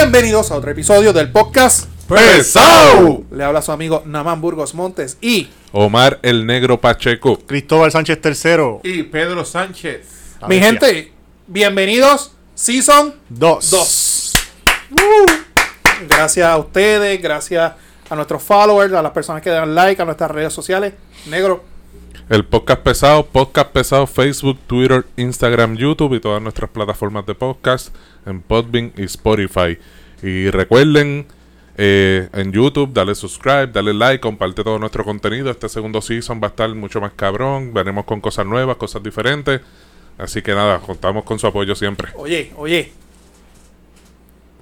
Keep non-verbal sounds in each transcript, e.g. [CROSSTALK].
Bienvenidos a otro episodio del podcast ¡Pesao! Le habla su amigo Namán Burgos Montes y Omar el Negro Pacheco. Cristóbal Sánchez III. Y Pedro Sánchez. La mi bestia. gente, bienvenidos Season Dos. 2. Gracias a ustedes, gracias a nuestros followers, a las personas que dan like a nuestras redes sociales. Negro, El podcast pesado, podcast pesado, Facebook, Twitter, Instagram, YouTube y todas nuestras plataformas de podcast en Podbean y Spotify. Y recuerden eh, en YouTube, dale subscribe, dale like, comparte todo nuestro contenido. Este segundo season va a estar mucho más cabrón. Venimos con cosas nuevas, cosas diferentes. Así que nada, contamos con su apoyo siempre. oye, oye.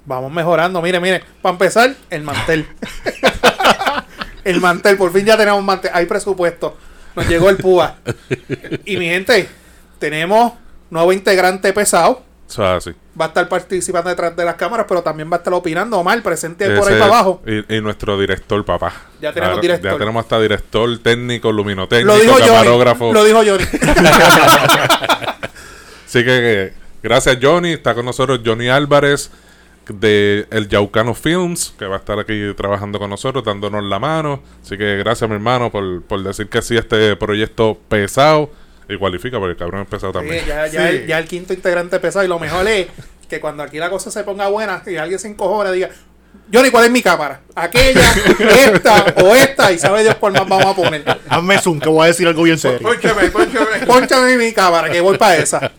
Vamos mejorando, mire, mire. Para empezar, el mantel. [LAUGHS] el mantel, por fin ya tenemos mantel. Hay presupuesto. Nos llegó el PUA. Y mi gente, tenemos nuevo integrante pesado. Eso es así. Va a estar participando detrás de las cámaras, pero también va a estar opinando. Omar, presente por ahí para abajo. Y, y nuestro director, papá. Ya tenemos director. Ya tenemos hasta director técnico, luminotécnico, Lo dijo Johnny. camarógrafo. Lo dijo Johnny. [LAUGHS] Así que eh, gracias Johnny, está con nosotros Johnny Álvarez de El Yaucano Films, que va a estar aquí trabajando con nosotros, dándonos la mano. Así que gracias mi hermano por, por decir que sí a este proyecto pesado. Y cualifica porque el cabrón es pesado también. Sí, ya, ya, Sí. el, ya el quinto integrante pesado. Y lo mejor es que cuando aquí la cosa se ponga buena y alguien se encojona, diga, Johnny, ¿cuál es mi cámara? Aquella, esta o esta. Y sabe Dios cuál más vamos a poner. Hazme zoom, que voy a decir algo bien serio. Pónchame, pónchame. Pónchame mi cámara, que voy para esa.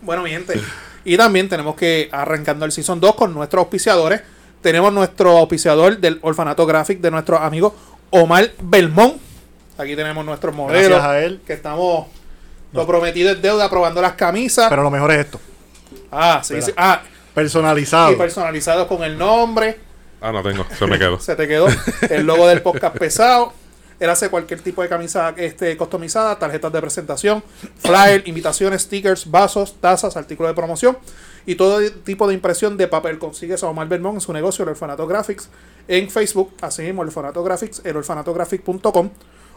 Bueno, mi gente. Y también tenemos que arrancando el Season 2 con nuestros auspiciadores. Tenemos nuestro auspiciador del Orfanato Graphic de nuestro amigo Omar Belmont. Aquí tenemos nuestros modelos. Gracias a él. Que estamos lo prometido es deuda probando las camisas. Pero lo mejor es esto. ah, sí, sí. Ah, Personalizado. y personalizados con el nombre. Ah, no tengo, se me quedó. [LAUGHS] Se te quedó el logo del podcast pesado. Él hace cualquier tipo de camisa este, customizada, tarjetas de presentación, flyer, [COUGHS] invitaciones, stickers, vasos, tazas, artículos de promoción y todo tipo de impresión de papel. Consigues a Omar Belmont en su negocio, el Orfanato Graphics, en Facebook, así mismo, el Orfanato Graphics, el orfanatographic.com.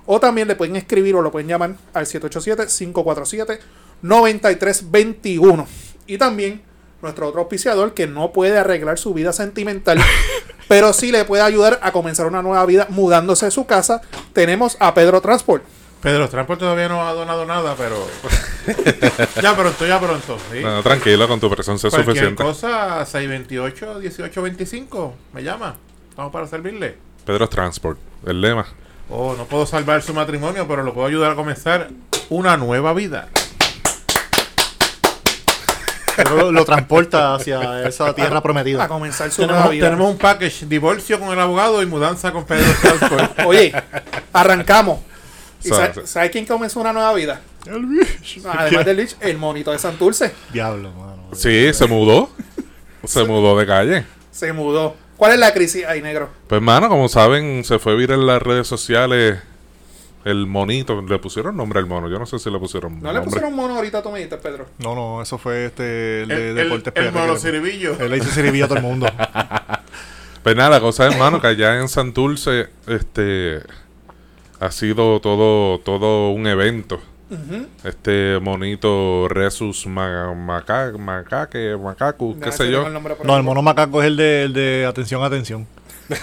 O también le pueden escribir o lo pueden llamar al 787-547-9321. Y también nuestro otro auspiciador que no puede arreglar su vida sentimental, [LAUGHS] pero sí le puede ayudar a comenzar una nueva vida mudándose de su casa. Tenemos a Pedro Transport. Pedro Transport todavía no ha donado nada, pero. [LAUGHS] ya pronto, ya pronto. ¿sí? No, tranquilo, con tu presencia es Cualquier suficiente. cosa, 628 1825 Me llama. Estamos para servirle. Pedro Transport, el lema. Oh, no puedo salvar su matrimonio, pero lo puedo ayudar a comenzar una nueva vida. Pero lo, lo transporta hacia esa tierra A prometida. comenzar su nueva Tenemos, vida. tenemos un package: divorcio con el abogado y mudanza con Pedro. [LAUGHS] Oye, arrancamos. ¿Y Sabe- sabe, sabe quién comenzó una nueva vida? Además del Lich, el monito de Santurce. Diablo, mano. Sí, se mudó. Se mudó de calle. Se mudó. ¿Cuál es la crisis ahí, negro? Pues, mano, como saben, se fue viral en las redes sociales el monito. Le pusieron nombre al mono. Yo no sé si le pusieron ¿No le nombre. pusieron mono ahorita, tú me dijiste, Pedro? No, no, eso fue este el de el, Deportes el, el le- monociribillo. Él le hizo ciribilla a todo el mundo. [LAUGHS] Pues nada, la cosa es, mano, que allá en Santurce, este, ha sido todo, todo un evento. Este monito Resus ma, maca, Macaque, Macacu, qué sé yo. el No, el mono macaco es el de, el de atención, atención. [LAUGHS]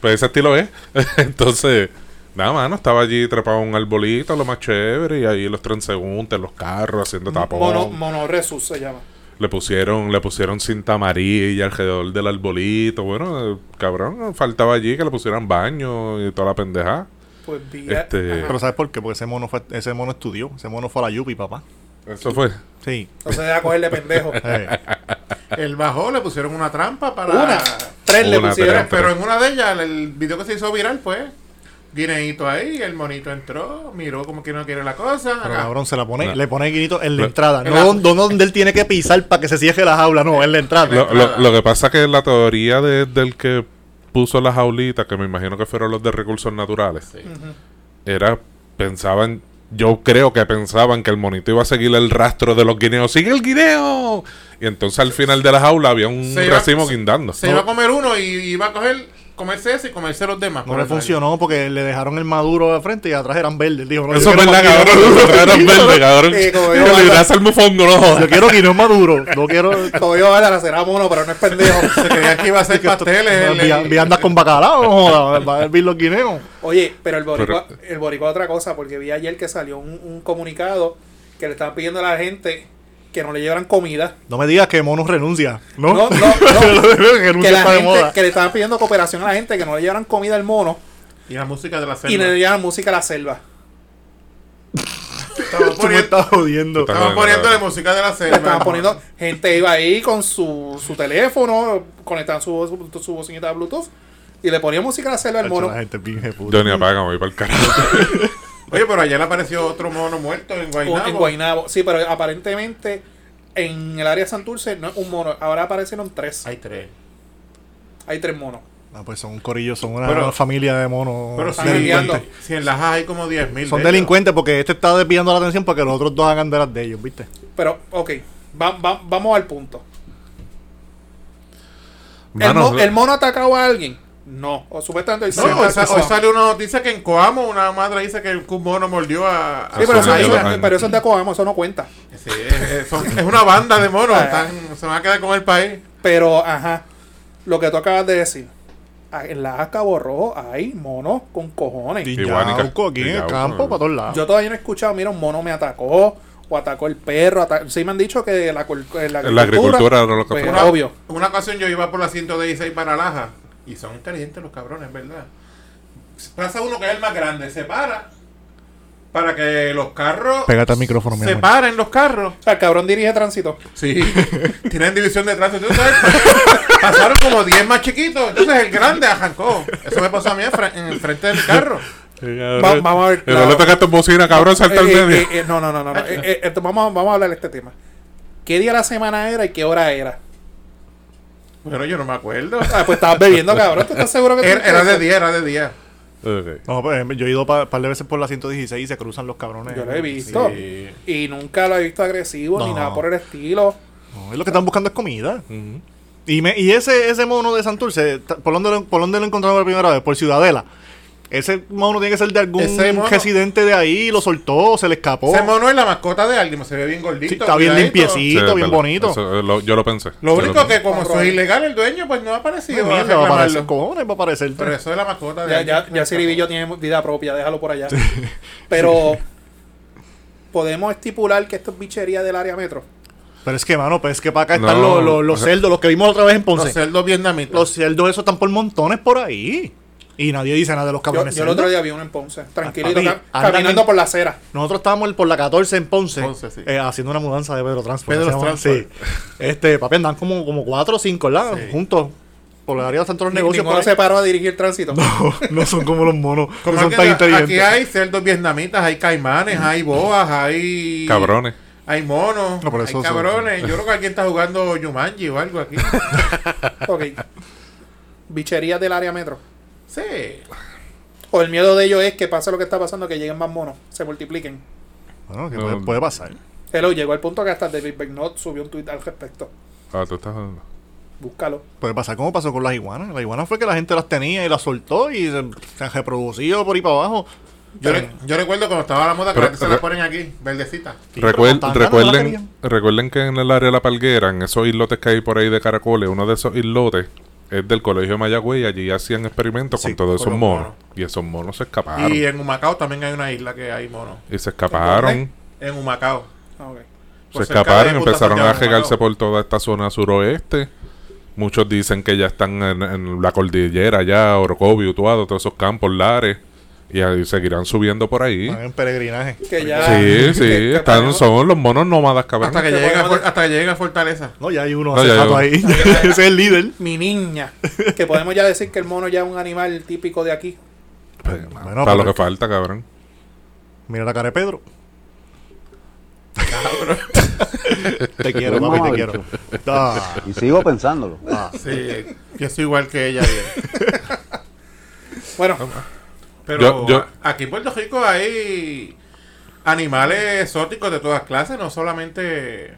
Pues ese estilo es. [LAUGHS] Entonces, nada, mano, estaba allí trepado en un arbolito, lo más chévere, y ahí los transeúntes, los carros haciendo tapón. Mono, mono Resus se llama. Le pusieron, le pusieron cinta amarilla alrededor del arbolito. Bueno, eh, cabrón, faltaba allí que le pusieran baño y toda la pendejada. Pues vi. Este-. Pero ¿sabes por qué? Porque ese mono fue, ese mono estudió. Ese mono fue a la Yupi, papá. Eso fue. Sí. Entonces deja cogerle pendejo. [LAUGHS] Eh, El bajó, le pusieron una trampa para. Una. Tres le pusieron. tres. Pero en una de ellas, el video que se hizo viral fue guineíto ahí, el monito entró, miró como que no quiere la cosa. pero ah, cabrón, se la pone, No. le pone guinito en la Lo- entrada. en No la- donde, donde él tiene que pisar para que se cierre la jaula, no, en la entrada. Lo, lo- lo que pasa que la teoría de- del que puso las jaulitas, que me imagino que fueron los de recursos naturales, era, pensaban, yo creo que pensaban que el monito iba a seguir el rastro de los guineos. ¡Sigue el guineo! Y entonces al final de la jaula había un Se iba- racimo se- guindando. Se iba a comer uno y iba a coger comerse ese y comerse los demás. No le funcionó porque le dejaron el maduro de frente y atrás eran verdes. Dijo, no, Eso es verdad, cabrón. otros eran [LAUGHS] verdes, cabrón. Yo, le el mofongo, no jodas. Yo quiero guineo maduro. No quiero. [LAUGHS] Como yo, la será mono, pero no es pendejo. Se creía que iba a hacer [LAUGHS] pasteles. el- Vi- el- vi andas con bacalao, no jodas, va a hervir los guineos. Oye, pero el boricua, el boricua otra cosa, porque vi ayer que salió un, un comunicado que le estaban pidiendo a la gente que no le llevaran comida. No me digas que Mono renuncia. No, No, no, [LAUGHS] no. que la gente, moda. que le estaban pidiendo cooperación a la gente que no le llevaran comida al mono Y la música de la y selva. le llevaran música a la selva. Estaban [LAUGHS] poniendo, estás jodiendo. Estaban poniéndole música de la selva. estaban poniendo, gente iba ahí con su, su teléfono, conectaban su, su, su bocinita de Bluetooth y le ponía música a la selva al mono. La gente es bien jefuta. Yo ni apaga, me voy para el carajo. [LAUGHS] Oye, pero ayer apareció otro mono muerto en Guaynabo. En Guaynabo. Sí, pero aparentemente en el área de Santurce no es un mono. Ahora aparecieron tres. Hay tres. Hay tres monos. Ah, pues son un corillo, son una, Pero- familia de monos Pero Están si, enviando. si en las hay como 10.000. Son de ellos. delincuentes porque este está desviando la atención para que los otros dos hagan de las de ellos, ¿viste? Pero, ok, va- va- vamos al punto. ¿El, mo- el mono ha atacado a alguien? No. O supuestamente dice No, hoy, sa- que hoy sí. salió una noticia que en Coamo una madre dice que un mono mordió a. a Sí, pero Eso eso, pero eso es de Coamo, eso no cuenta. Sí, es, es- son- es una banda de monos. Ah. están- se van a quedar con el país. Pero, ajá, lo que tú acabas de decir. ah, En la Cabo Rojo hay monos con cojones. Yauco aquí en el campo, para todos lados. Yo todavía no he escuchado, mira, un mono me atacó o atacó el perro. ata- Sí me han dicho que la, cul- eh, la La agricultura era lo que pues, obvio. Una ocasión yo iba por la 116 para Laja. Y son inteligentes los cabrones, ¿verdad? Pasa uno que es el más grande, se para. Para que los carros. Pégate al micrófono, mi Se amor. paren los carros. O sea, el cabrón dirige tránsito. Sí, [LAUGHS] tienen división de tránsito. ¿Tú sabes? Pasaron como 10 más chiquitos. Entonces el grande arrancó. Eso me pasó a mí en, fre- en el frente de mi carro. Va- vamos a ver, claro. le tocaste bocina, cabrón, salta al Eh, eh, medio. eh, eh, no, no, no, no. no. Eh, eh, esto- vamos, vamos a hablar de este tema. ¿Qué día de la semana era y qué hora era? Bueno, yo no me acuerdo. Ah, pues estabas bebiendo, cabrón. ¿Tú estás seguro que Era, era de día, era de día. Ok. No, pues yo he ido un par de veces por la 116 y se cruzan los cabrones. Yo lo he visto. Sí. Y nunca lo he visto agresivo ni nada por el estilo. No, es lo que están buscando es comida. Y, me, y ese, ese mono de Santurce, ¿por dónde, lo, ¿por dónde lo encontraron por primera vez? Por Ciudadela. Ese mono tiene que ser de algún mono- residente de ahí, lo soltó, se le escapó. Ese mono es la mascota de alguien, se ve bien gordito. Sí, está bien limpiecito. Sí, bien verdad. bonito. Eso, eh, lo- yo lo pensé. Lo Yo único lo que pensé. como eso es ilegal, el dueño pues no ha aparecido. mierda, va a aparecer. Cojones va a aparecer. Pero eso es la mascota de Ya, alguien ya, que ya Siribillo tiene vida propia, déjalo por allá. [LAUGHS] Pero podemos estipular que esto es bichería del área metro. Pero es que, mano, pues es que para acá No, están los, los, los cerdos, los que vimos otra vez en escapó. Los Ponce. cerdos vietnamitas. Los cerdos esos están por montones por ahí. Y nadie dice nada de los cabrones yo el otro día vi uno en Ponce, tranquilito, papi, caminando en- por la acera. Nosotros estábamos por la 14 en Ponce, Ponce, sí. eh, haciendo una mudanza de Pedro Transport. Pedro. Transport. Sí. Este, papi, andan como, como 4 o 5, ¿verdad? Sí. Juntos. Por el área de Ni- negocios. Por ahí. se paró a dirigir tránsito. No, no son como los monos. Como no son tan la- inteligentes. aquí hay cerdos vietnamitas, hay caimanes, hay boas, hay... Cabrones. Hay monos, No, por hay son- cabrones. Yo creo que alguien está jugando Yumanji o algo aquí. [LAUGHS] ok. Bichería del área metro. Sí. O el miedo de ellos es que pase lo que está pasando, que lleguen más monos, se multipliquen. Bueno, que No, puede, puede pasar. Hello, llegó al punto que hasta David Becknott subió un tweet al respecto. Ah, tú estás jodiendo. Búscalo. Puede pasar como pasó con las iguanas. Las iguanas fue que la gente las tenía y las soltó y se, se han reproducido por ahí para abajo. Yo, re- yo recuerdo cuando estaba la moda que se la ponen aquí, verdecita. Sí, Recuer- recuerden, recuerden que en el área de la Palguera, en esos islotes que hay por ahí de caracoles, uno de esos islotes es del colegio de Mayagüey y allí hacían experimentos Sí, con todos con esos monos. monos. Y esos monos se escaparon. Y Y, en Humacao también hay una isla que hay monos. se escaparon. En Humacao. Ah. Se escaparon, Punta empezaron a regarse por toda esta zona suroeste. Muchos dicen que ya están en, en la cordillera, ya, Orocovi, Utuado, todos esos campos, lares. Y ahí seguirán subiendo por ahí. Van en peregrinaje. Que ya. Sí, sí, que- están, son los monos nómadas, cabrón. Hasta que, Que llegue a, For- hasta que llegue a Fortaleza. No, ya hay uno No, hace ya hay rato ahí. [LAUGHS] Ese es el líder. Mi niña. Que podemos ya decir que el mono ya es un animal típico de aquí. Pues, Bueno, para lo pero- que falta, cabrón. Mira la cara de Pedro. [LAUGHS] te quiero, papi, te quiero. Ah, Y sigo pensándolo. ah. Sí, pienso igual que ella. [LAUGHS] Bueno, Pero Yo- yo- a- aquí en Puerto Rico hay animales exóticos de todas clases, no solamente...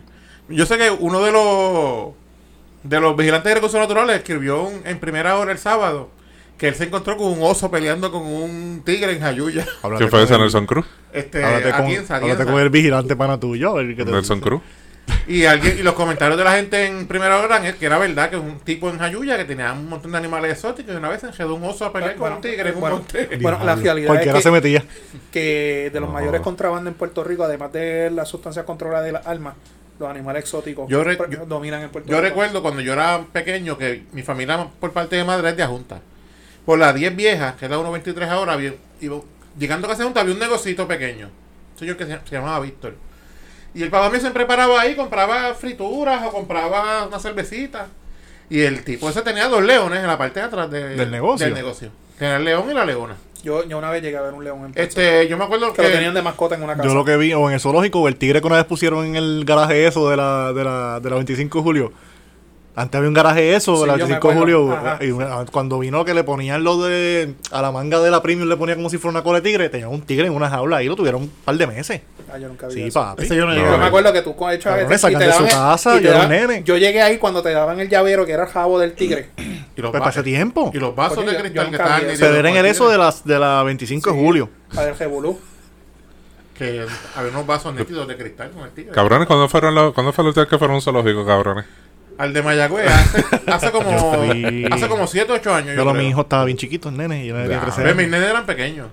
Yo sé que uno de los de los vigilantes de recursos naturales escribió un- en primera hora el sábado que él se encontró con un oso peleando con un tigre en Jayuya. ¿Quién fue ese el- Nelson Cruz? Este, háblate con, háblate con el vigilante pana tuyo. qué te Nelson dice. Cruz. [LAUGHS] Y alguien y los comentarios de la gente en primera hora es que era verdad que es un tipo en Jayuya que tenía un montón de animales exóticos y una vez se enredó un oso a pelear con un tigre en un bueno, monte. bueno, la realidad Cualquiera es se que, metía. que de los No. mayores contrabandos en Puerto Rico, además de las sustancias controladas de las armas, los animales exóticos Yo re- pre- yo- dominan en Puerto Yo Rico. recuerdo cuando yo era pequeño que mi familia por parte de madre es de Ajunta. Por las 10 viejas, que es la 123 ahora, había- iba- llegando a casa de Junta había un negocito pequeño. Un señor que se, se llamaba Víctor. Y el papá mío siempre paraba ahí, compraba frituras o compraba una cervecita. Y el tipo ese tenía dos leones en la parte de atrás de- ¿Del negocio? Del negocio. Tenía el león y la leona. Yo, yo una vez llegué a ver un león en Este, yo me acuerdo que que... lo tenían de mascota en una casa. Yo lo que vi, o en el zoológico, o el tigre que una vez pusieron en el garaje eso de la, de la, de la 25 de julio. Antes había un garaje eso, Sí, de la yo me 25 de julio. Ajá. Y cuando vino que le ponían lo de. A la manga de la premium le ponía como si fuera una cola de tigre. Tenía un tigre en una jaula y lo tuvieron un par de meses. Ah, yo nunca vi Sí, eso. papi. Ese yo no No, llegué a Yo me ver. acuerdo que tú con hecho a veces y sacan te de su casa, y yo era un nene. Yo llegué ahí cuando te daban el llavero que era el jabo del tigre. [CLEARS THROAT] y los Pues va- para ese tiempo. Y los vasos de cristal que estaban... eso. en con el el eso de, las de la 25 de Sí. julio. El revolú. Que había unos vasos nítidos de cristal con el tigre. Cabrones, ¿cuándo fueron los, ¿cuándo fue el día que fueron a un zoológico, cabrones? Al de Mayagüez [LAUGHS] hace, hace como fui- hace como 7 8 años. Yo, Yo mi hijo estaba bien chiquito, el nene. Y yo no tenía Ya. 13 Ve, mis nenes eran pequeños.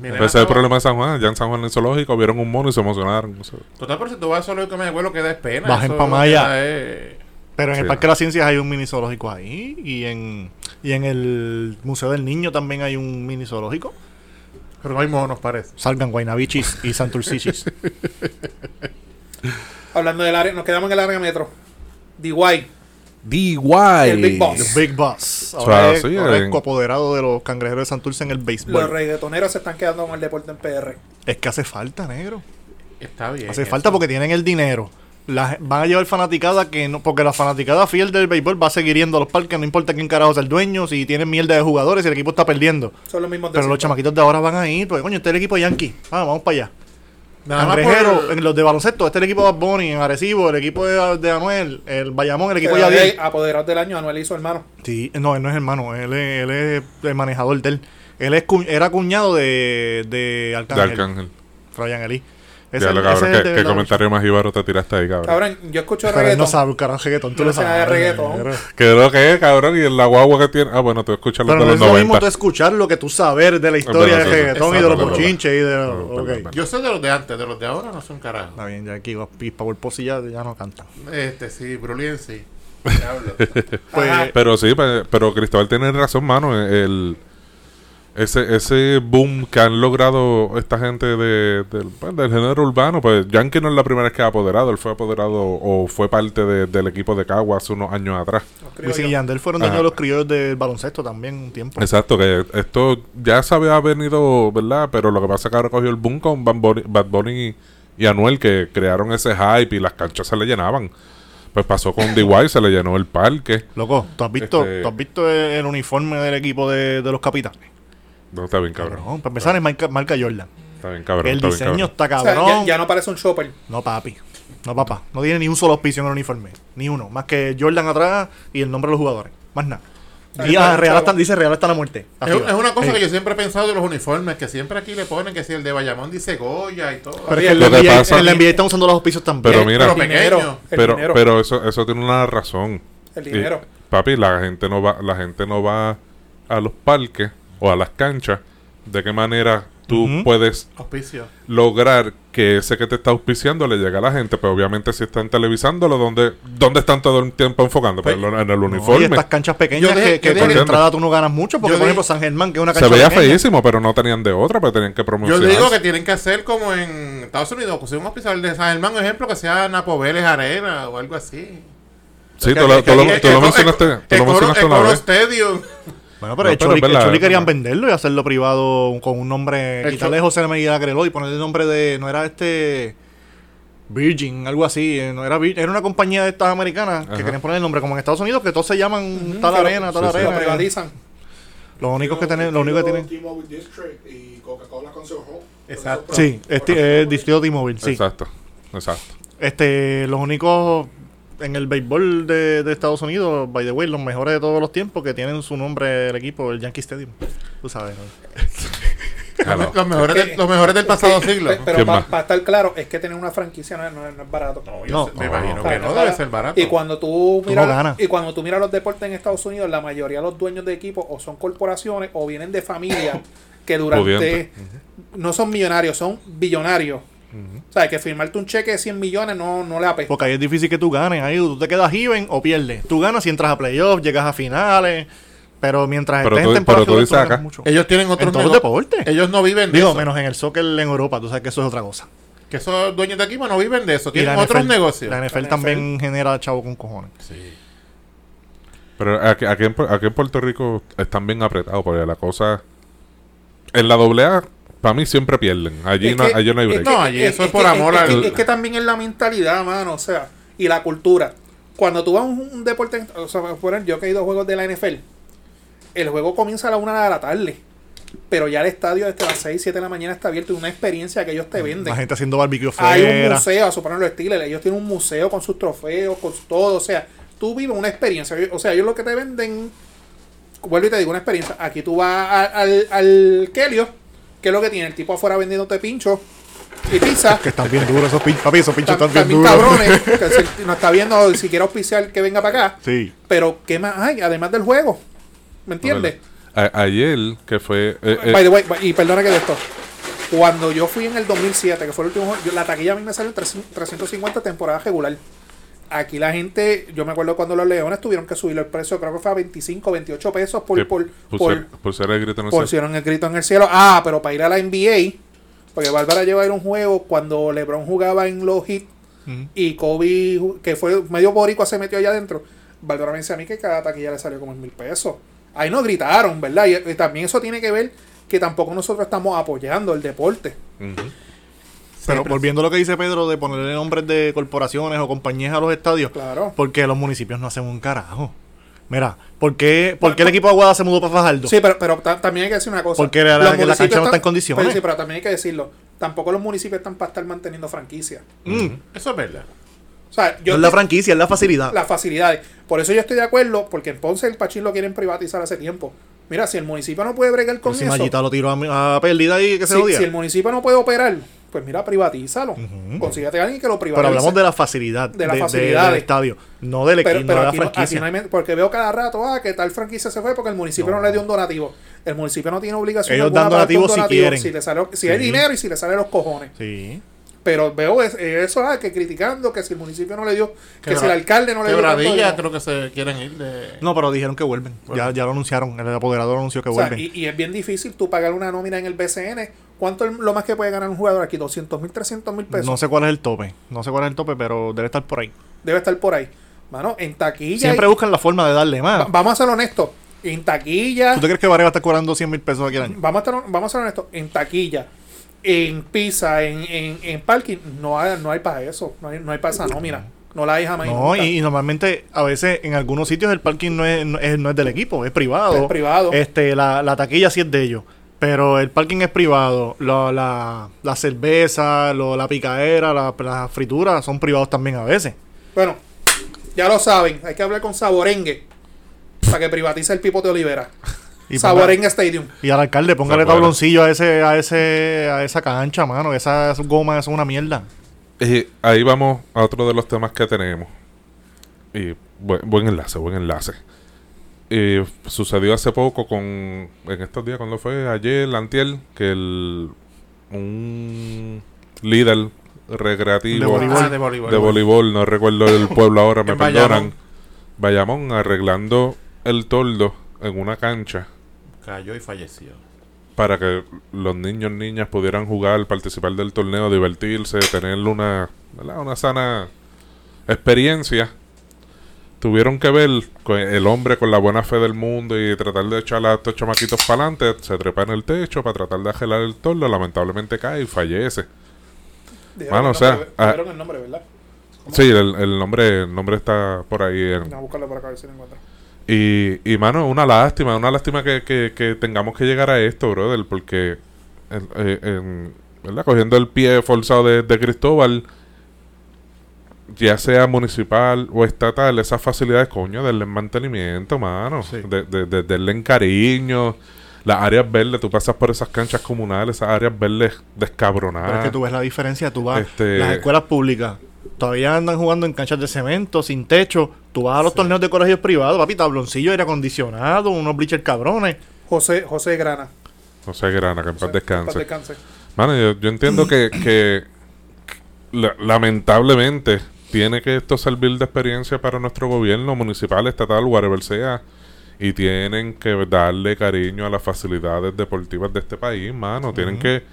Mi nena Ese es el problema de San Juan. Ya en San Juan en el zoológico vieron un mono y se emocionaron. no sé. Total, pero si tú vas solo que me abuelo que da es pena. Bajen eso pa' lo que Maya. es- Pero en el. Parque de las Ciencias hay un mini zoológico ahí. Y en, y en el Museo del Niño también hay un mini zoológico. Pero no hay monos, parece. Salgan Guaynabichis y Santurcichis. [LAUGHS] Hablando del área, nos quedamos en el área metro. DY. DY. El Big Boss. The Big Boss. O Ahora, sea, es, sí, ahora es coapoderado de los cangrejeros de Santurce en el Los béisbol. reggaetoneros se están quedando con el deporte en PR. Es que hace falta, negro. Está bien. Hace eso. falta porque tienen el dinero. La- van a llevar fanaticada que no, porque la fanaticada fiel del béisbol va a seguir yendo a los parques, no importa quién carajo es el dueño, si tienen mierda de jugadores, si el equipo está perdiendo. Son los mismos de Pero los chamaquitos de ahora van a ir, porque coño, este es el equipo Yankee. Ah, vamos para allá. Nada más Cangrejero, por- en los de baloncesto, este es el equipo de Bad Bunny, en Arecibo, el equipo de, de Anuel, el Bayamón, el equipo de ahí, Apoderados del año, Anuel y su hermano. Sí, no, él no es hermano, él es, él es el manejador de él. Él es era cuñado de, de De Arcángel, Arcángel. Ryan Eli. Ya lo cabrón. es el ¿Qué, qué comentario más jíbaro te tiraste ahí, cabrón? Cabrón, yo escucho Pero él reggaeton. no sabe un carajo reggaetón, tú lo no sé nada de sabes. reggaetón. ¿Qué es lo que es, cabrón? Y la guagua que tiene. Ah, bueno, tú escuchas los Pero de no los es lo mismo 90. tú escuchar lo que tú saber de la historia del reggaetón y de los bochinches y de... Yo soy de los de antes, de los de ahora no son carajo. Está bien, ya aquí Power Posse ya, ya no cantan. Este sí, Brulien sí. [LAUGHS] Diablo. Pues. Pero sí, pe- pero Cristóbal tiene razón, mano. El, ese, ese boom que han logrado esta gente de, del, pues, del género urbano, pues Yankee no es la primera vez que ha apoderado. Él fue apoderado o fue parte de- del equipo de Cagua hace unos años atrás. Wisin y Yandel fueron dueños de los criollos del baloncesto también un tiempo. Exacto, que esto ya se había venido, ¿verdad? Pero lo que pasa es que ahora cogió el boom con Bad Bunny, Bad Bunny y, y Anuel, que crearon ese hype y las canchas se le llenaban. Pues pasó con [LAUGHS] DY, se le llenó el parque. Loco, ¿tú has visto, Este- ¿tú has visto el, el uniforme del equipo de, de los capitanes? No, está bien, cabrón. Cabrón, para empezar es marca, marca Jordan. Está bien, cabrón. el está bien, diseño cabrón. está O sea, cabrón. ya, ya no parece un shopper. No, papi. No, papá. No tiene ni un solo auspicio en el uniforme. Ni uno. Más que Jordan atrás y el nombre de los jugadores. Más nada. Y, ah, Real chavo. hasta- dice Real hasta la muerte. Es, una cosa Sí. que yo siempre he pensado de los uniformes, que siempre aquí le ponen que si el de Bayamón dice Goya y todo. Pero es que que NBA, pasa- en la NBA están usando los auspicios también. Pero mira, pero el pequeño. dinero. El pero, pero eso, eso tiene una razón. el Y, dinero. papi, la gente no va, la gente no va a los parques o a las canchas. ¿De qué manera tú puedes Auspicio. lograr que ese que te está auspiciando le llegue a la gente? Pues obviamente si están televisándolo, ¿dónde, dónde están todo el tiempo enfocando? Pues, Pues, en el No, y uniforme. estas canchas pequeñas Yo dejé- que, que yo por entrada tú no ganas mucho. Porque, Yo por ejemplo, San Germán, que es una Se cancha veía pequeña. feísimo, pero no tenían de otra, pero tenían que Yo promocionar. digo que tienen que hacer como en Estados Unidos, que sea un auspiciador de San Germán, un ejemplo, que sea Napo Vélez Arena o algo así. Sí, tú lo, mencionaste, tú lo Coro- mencionaste una vez. Bueno, pero No, el pero Choli, es verdad, el Choli es querían venderlo y hacerlo privado con un nombre. El quitarle José Miguel Agreló y ponerle el nombre de. No era este. Virgin, algo así. eh, No era, era una compañía de estas americanas que querían poner el nombre, como en Estados Unidos, que todos se llaman tal lo- arena, tal sí, sí. Lo arena. privatizan. Los únicos que tienen, los únicos que tienen. T-Mobile District y Coca-Cola con su home. Exacto. Sí, este es Distrito T-Mobile, sí. Exacto, exacto. Este, los únicos en el béisbol de, de Estados Unidos, by the way, los mejores de todos los tiempos que tienen su nombre el equipo, el Yankee Stadium. Tú sabes. [LAUGHS] Los mejores, Es del, los mejores del pasado siglo. pe- Pero ¿Quién para estar claro, es que tener una franquicia no es, no es- no es barato. No, me no, imagino que no debe ser barato. Y cuando tú Tú miras y cuando tú miras los deportes en Estados Unidos, la mayoría de los dueños de equipos o son corporaciones o vienen de familias que durante Pudiente. no son millonarios, son billonarios. O sea, que firmarte un cheque de 100 millones no, no le apetece. Porque ahí es difícil que tú ganes. Ahí tú te quedas even o pierdes. Tú ganas si entras a playoffs, llegas a finales. Pero mientras Pero estés tú- en pero tú regular, dices ganas acá. mucho. Ellos tienen otros deportes. Ellos no viven de Digo, eso. menos en el soccer en Europa. Tú sabes que eso es otra cosa. Que esos dueños de equipo no viven de eso. Tienen otros NFL negocios. La NFL La también genera chavo con cojones. Sí. Pero aquí, aquí en, aquí en Puerto Rico están bien apretados porque la cosa... En la AA, para mí siempre pierden. Allí, Es no, que- allí no hay break. No, allí eso es por que- amor es al- que- es que también es la mentalidad, mano, o sea, y la cultura. Cuando tú vas a un, un deporte, o sea, por ejemplo, yo que he ido a juegos de la NFL, el juego comienza a la una de la tarde, pero ya el estadio desde las 6, 7 de la mañana está abierto y una experiencia que ellos te venden. La gente haciendo barbecue Hay un fuera. museo, a suponer los Steelers, ellos tienen un museo con sus trofeos, con todo, o sea, tú vives una experiencia, o sea, ellos lo que te venden, vuelvo y te digo, una experiencia, aquí tú vas a- al, al Kelio, que es lo que tiene, el tipo afuera vendiéndote pincho y pizza, Que están bien duros esos pinchos. Papi, esos pinchos están bien duros. cabrones, [LAUGHS] que nos está viendo, si quiere auspiciar que venga para acá, Sí. pero ¿qué más hay? Además del juego, ¿me entiendes? Ayer, que fue... eh, eh, By the way, y perdona que de esto. Cuando yo fui en el 2007, que fue el último juego, yo- la taquilla a mí me salió en 300 350 temporada regular. Aquí la gente, yo me acuerdo cuando los Leones tuvieron que subir el precio, creo que fue a 25, 28 pesos por, por, pusier- por, pusiera el grito en el cielo. pusieron el grito en el cielo. Ah, pero para ir a la NBA, porque Bárbara lleva a ir a un juego cuando LeBron jugaba en los Heat Ujú. y Kobe, que fue medio boricua, se metió allá adentro. Bárbara me dice a mí que cada taquilla le salió como en mil pesos. Ahí no gritaron, ¿verdad? Y, y también eso tiene que ver que tampoco nosotros estamos apoyando el deporte. Pero volviendo a lo que dice Pedro de ponerle nombres de corporaciones o compañías a los estadios, Claro. porque los municipios no hacen un carajo. Mira, ¿por qué, por qué el equipo de Aguada se mudó para Fajardo? Sí, pero, pero ta- también hay que decir una cosa. Porque la- la- cancha no está en están- condiciones. pero sí, pero también hay que decirlo. Tampoco los municipios están para estar manteniendo franquicias. Mm. Eso es verdad. O sea, yo no es la franquicia, es la facilidad. las facilidades. Por eso yo estoy de acuerdo, porque en Ponce el Pachín lo quieren privatizar hace tiempo. Mira, si el municipio no puede bregar con Pues si eso, Mayita lo tiró a, a pérdida y que se si, odia. si el municipio no puede operar, pues mira, privatízalo. Consíguete a alguien que lo privatice. Pero hablamos de la facilidad, De la de- facilidad. del estadio, no del equipo, no de la no, franquicia. aquí no hay porque veo cada rato ah, que tal franquicia se fue porque el municipio no, No. le dio un donativo. El municipio no tiene obligación Ellos dan donativos si donativo quieren. Si, le sale- si hay dinero y si le salen los cojones. Sí. Pero veo es- eso, ah, que criticando que si el municipio no le dio, que Quebra- si el alcalde no le dio. Quebradilla creo que se quieren ir de... No, pero dijeron que vuelven. Ya, ya lo anunciaron. El apoderador anunció que O sea, vuelven. y, y es bien difícil tú pagar una nómina en el BCN. ¿Cuánto es lo más que puede ganar un jugador aquí? 200 mil, 300 mil pesos. No sé cuál es el tope. No sé cuál es el tope, pero debe estar por ahí. Debe estar por ahí. Mano, en taquilla. Siempre y- buscan la forma de darle más. Va- vamos a ser honestos. En taquilla. ¿Tú te crees que Varela va a estar cobrando 100 mil pesos aquí al año? Vamos a, estar, vamos a ser honestos. En taquilla, en pizza, en, en, en parking, no hay, no hay para eso. No hay, no hay para esa nómina. No la hay jamás. No, y, y normalmente a veces en algunos sitios el parking no es, no es, no es del equipo, es privado. Es privado. Este, la, la taquilla sí es de ellos. Pero el parking es privado. La, la, la cerveza, lo- la picadera, la, las frituras son privados también a veces. Bueno, ya lo saben. Hay que hablar con Saborengue para que privatice el Pipo de Olivera. Y, Stadium. y al alcalde, póngale tabloncillo a ese, a ese, a esa cancha, mano. que Esas gomas son una mierda. Y ahí vamos a otro de los temas que tenemos. Y buen, buen enlace, buen enlace. Y sucedió hace poco con. En estos días, cuando fue? Ayer, antier, que el. Un líder recreativo De voleibol. Ah, de voleibol. de voleibol, no recuerdo el pueblo ahora, [LAUGHS] me perdonan. Bayamón. Bayamón arreglando el toldo en una cancha Cayó y falleció. para que los niños niñas pudieran jugar, participar del torneo, divertirse, tener una, ¿verdad? una sana experiencia. Tuvieron que ver con el hombre con la buena fe del mundo y tratar de echar a estos chamaquitos para adelante. Se trepa en el techo para tratar de agelar el torno. Lamentablemente cae y fallece. Dijeron Mano, el o sea, nombre, ah. dijeron el nombre, ¿verdad? Sí, el, el nombre el nombre está por ahí. en- Vamos a buscarlo por acá a ver si lo encuentro. Y, y mano, una lástima, una lástima que, que, que tengamos que llegar a esto, brother, porque en- eh, en- ¿verdad? cogiendo el pie forzado de, de Cristóbal, ya sea municipal o estatal, esas facilidades, coño, denle mantenimiento, mano. Sí. De, de, de- denle cariño. Las áreas verdes, tú pasas por esas canchas comunales, esas áreas verdes descabronadas. Pero es que tú ves la diferencia, tú vas. Este- las escuelas públicas todavía andan jugando en canchas de cemento, sin techo. Tú vas a los torneos de colegios privados, papi, tabloncillo, aire acondicionado, unos bleachers cabrones. José, José Grana. José Grana, que en paz descanse. paz descanse. Mano, yo, yo entiendo [CLEARS THROAT] que, que la- lamentablemente tiene que esto servir de experiencia para nuestro gobierno municipal, estatal, whatever sea. Y tienen que darle cariño a las facilidades deportivas de este país, mano. Tienen que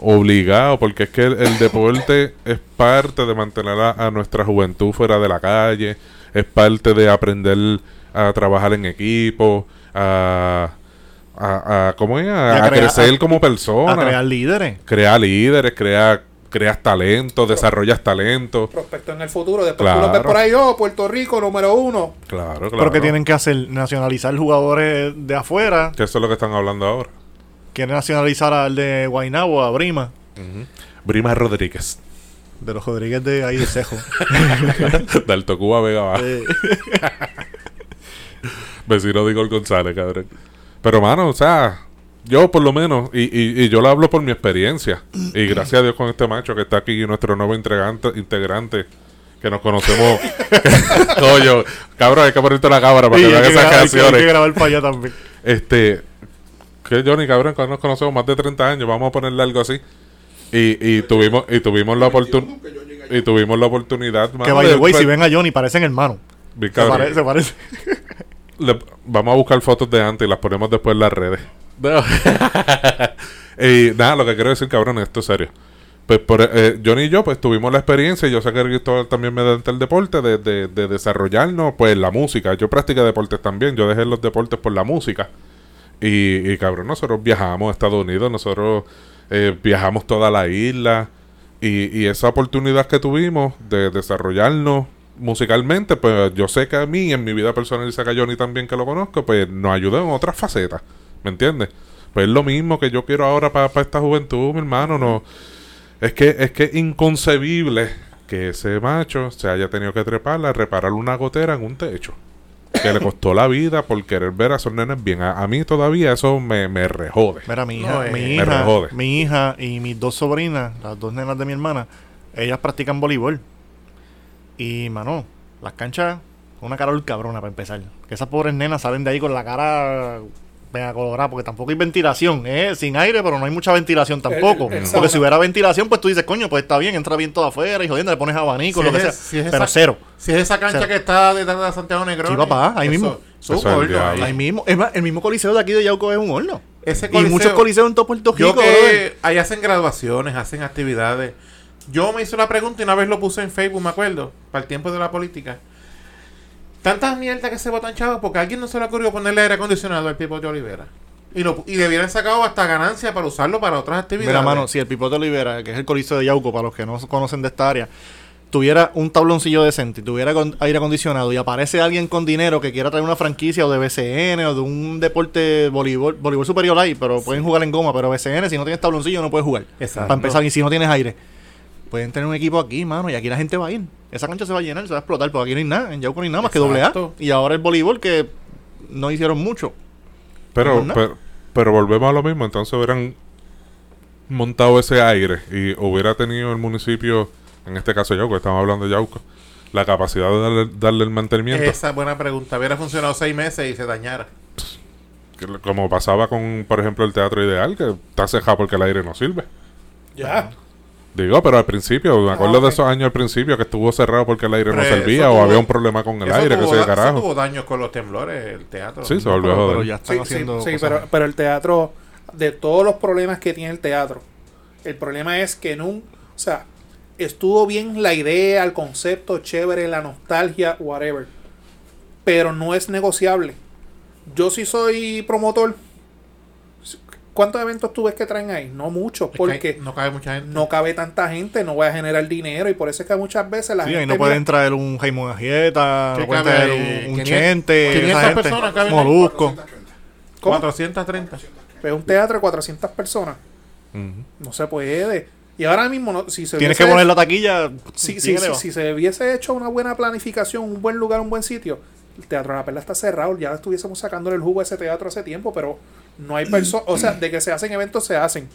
obligado, porque es que el, el deporte es parte de mantener a, a nuestra juventud fuera de la calle, es parte de aprender a trabajar en equipo, a, a, a- ¿cómo es? A, crear- crecer a- como persona A crear líderes. crea líderes, crea, creas talento, desarrollas talento. Prospecto en el futuro. Después tú lo ves Claro. por ahí, oh, Puerto Rico, número uno. Claro, claro. Pero que tienen que hacer nacionalizar jugadores de afuera. Que eso es lo que están hablando ahora. Quieren nacionalizar al de Guaynabo, a Brima. Brima Rodríguez. De los Rodríguez de ahí de Cejo. [LAUGHS] de Alto Cuba Vega Baja. Eh, [LAUGHS] Vecino de Igor González, cabrón. Pero, mano, o sea, yo por lo menos, y, y, y yo lo hablo por mi experiencia, y gracias a Dios con este macho que está aquí, nuestro nuevo integrante, integrante que nos conocemos. [LAUGHS] Coño, cabrón, hay que ponerte la cámara para y que vean esas grabar, hay canciones. que grabar para allá también. Este, que Johnny, cabrón, cuando nos conocemos más de 30 años, vamos a ponerle algo así. Y, y tuvimos y tuvimos la oportunidad Que y tuvimos la oportunidad Que by the way, si ven a Johnny, parecen hermanos. Se, cabrón. pare- se parece. [LAUGHS] Le- vamos a buscar fotos de antes y las ponemos después en las redes. [LAUGHS] y nada, lo que quiero decir, cabrón, esto es serio. Pues por, eh, Johnny y yo, pues tuvimos la experiencia, y yo sé que Cristóbal también mediante el deporte, de, de, de desarrollarnos, pues la música. Yo practiqué deportes también, yo dejé los deportes por la música. Y, y cabrón, nosotros viajamos a Estados Unidos, nosotros eh, viajamos toda la isla. Y, y esa oportunidad que tuvimos de desarrollarnos musicalmente, pues yo sé que a mí, en mi vida personal, y sé que a Johnny también que lo conozco, pues nos ayudó en otras facetas. ¿Me entiendes? Pues es lo mismo que yo quiero ahora para esta juventud, mi hermano. No, es que es que inconcebible que ese macho se haya tenido que treparla, reparar una gotera en un techo. Que le costó la vida por querer ver a esos nenes bien. A, a mí todavía eso me, me rejode. Mira, mi hija, No, eh, mi me hija, rejode. mi hija y mis dos sobrinas, las dos nenas de mi hermana, ellas practican voleibol. Y, mano, las canchas, una carol cabrona para empezar. Que esas pobres nenas salen de ahí con la cara venga colorada, porque tampoco hay ventilación, ¿eh? Sin aire, pero no hay mucha ventilación tampoco. el porque sauna. si hubiera ventilación, pues tú dices, coño, pues está bien, entra bien todo afuera y jodiendo, le pones abanico, Si lo que es- sea. si es pero esa- cero. Si es esa cancha Cero. que está detrás de Santiago Negrón. Sí, papá, ahí mismo. Eso, es diablo. Ahí mismo, es más, el mismo coliseo de aquí de Yauco es un horno. Ese Y coliseo- muchos coliseos en todo Puerto Rico, Yo que ahí hacen graduaciones, hacen actividades. Yo me hice la pregunta y una vez lo puse en Facebook, me acuerdo, para el tiempo de la política. Tantas mierdas que se botan chavos porque a alguien no se le ocurrió ponerle aire acondicionado al Pipo de Olivera. Y, lo, y debieran sacado hasta ganancia para usarlo para otras actividades. Mira, mano, si el Pipote Olivera, que es el coliseo de Yauco, para los que no conocen de esta área, tuviera un tabloncillo decente y tuviera con- aire acondicionado y aparece alguien con dinero que quiera traer una franquicia o de BCN o de un deporte voleibol, voleibol superior ahí, pero pueden jugar en goma, pero BCN si no tienes tabloncillo no puedes jugar. Exacto. Para empezar, y si no tienes aire, pueden tener un equipo aquí, mano, y aquí la gente va a ir. Esa cancha se va a llenar, se va a explotar, porque aquí no hay nada, en Yauco no hay nada más que doble A. Y ahora el voleibol que no hicieron mucho. Pero, ¿No? pero, pero volvemos a lo mismo. Entonces hubieran montado ese aire y hubiera tenido el municipio, en este caso Yauco, estamos hablando de Yauco, la capacidad de darle, darle el mantenimiento. Esa es buena pregunta. Hubiera funcionado seis meses y se dañara. Como pasaba con, por ejemplo, el Teatro Ideal, que está cejado porque el aire no sirve. Ya. Digo, pero al principio, me acuerdo Ah, ok. de esos años al principio que estuvo cerrado porque el aire no Pero servía eso o tuvo- había un problema con el aire, que tuvo sé de da- eso carajo. tuvo daños con los temblores, el teatro. Sí, se volvió a Pero, joder. pero ya están Sí, sí, haciendo sí, cosas. pero, pero el teatro, de todos los problemas que tiene el teatro, el problema es que no, o sea, estuvo bien la idea, el concepto, chévere, la nostalgia, whatever, pero no es negociable. Yo sí soy promotor. ¿Cuántos eventos tú ves que traen ahí? No muchos, porque hay- no cabe mucha gente. no cabe tanta gente, no voy a generar dinero y por eso es que muchas veces la Sí, gente ahí no mira- pueden traer un Jaimón Agieta, ¿Qué no pueden cabe traer un, un 500 Chente, esa 500 gente, personas caben. Molusco. 430. ¿Cómo? 430. Es un teatro de 400 personas. No se puede. Y ahora mismo, no, si se Tienes que poner la taquilla. si, si, si- si se hubiese hecho una buena planificación, un buen lugar, un buen sitio, el Teatro de la Perla está cerrado, ya estuviésemos sacándole el jugo a ese teatro hace tiempo, pero no hay personas, o sea, de que se hacen eventos, se hacen,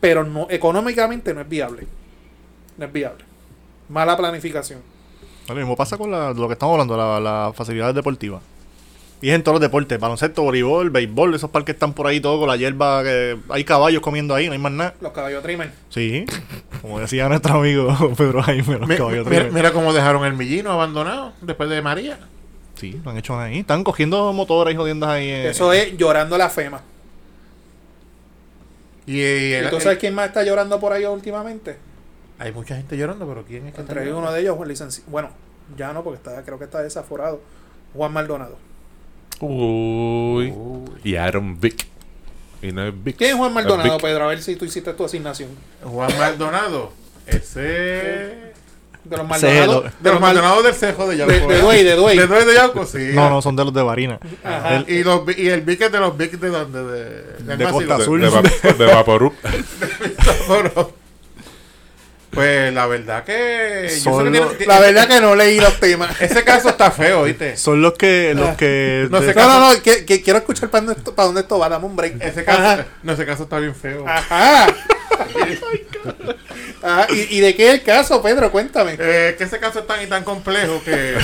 pero no económicamente no es viable. No es viable. Mala planificación. Lo mismo pasa con la- lo que estamos hablando, la- las facilidades deportivas. Y es en todos los deportes, baloncesto, voleibol, béisbol, esos parques están por ahí todos con la hierba, que hay caballos comiendo ahí, no hay más nada. Los caballos trimen. Sí, como decía nuestro amigo [LAUGHS] Pedro Jaime, los Mi- caballos mira, trimen. mira cómo dejaron el millino abandonado después de María. Sí, lo han hecho ahí. Están cogiendo motores y jodiendas ahí. eh. Eso es llorando la FEMA. Y, y el- ¿Y tú el- sabes quién más está llorando por ahí últimamente? hay mucha gente llorando, pero ¿quién es que está Entre llorando? uno de ellos, Juan licenciado. Bueno, ya no, porque está, creo que está desaforado. Juan Maldonado. Uy. Uy. Y Aaron Vick. Y no es Vick. ¿Quién es Juan Maldonado. Pedro? A ver si tú hiciste tu asignación. Juan Maldonado. Ese. De los Maldonados. el- De los Mal- Maldonados del Cejo de Yauco. De- de. Duey, de Duey. De Duey de Yauco, sí. No, no, son de los de Varina. Ajá. El- Y, los, y el Vic es de los Vic de donde. De, de, De Costa De, Azul. de, va- de [LAUGHS] Vaporub. Bueno, Pues la verdad que. yo tiene- La verdad que no leí los temas. [LAUGHS] Ese caso está feo, ¿viste? Son los que. Los que [LAUGHS] No de- No, no, no, que, que quiero escuchar para dónde, esto, para dónde esto va. Dame un break. Ese caso, Ajá. no, ese caso está bien feo. Ajá. [LAUGHS] Ajá. ¿Y, y de qué es el caso, Pedro? Cuéntame. Eh, que ese caso es tan y tan complejo que,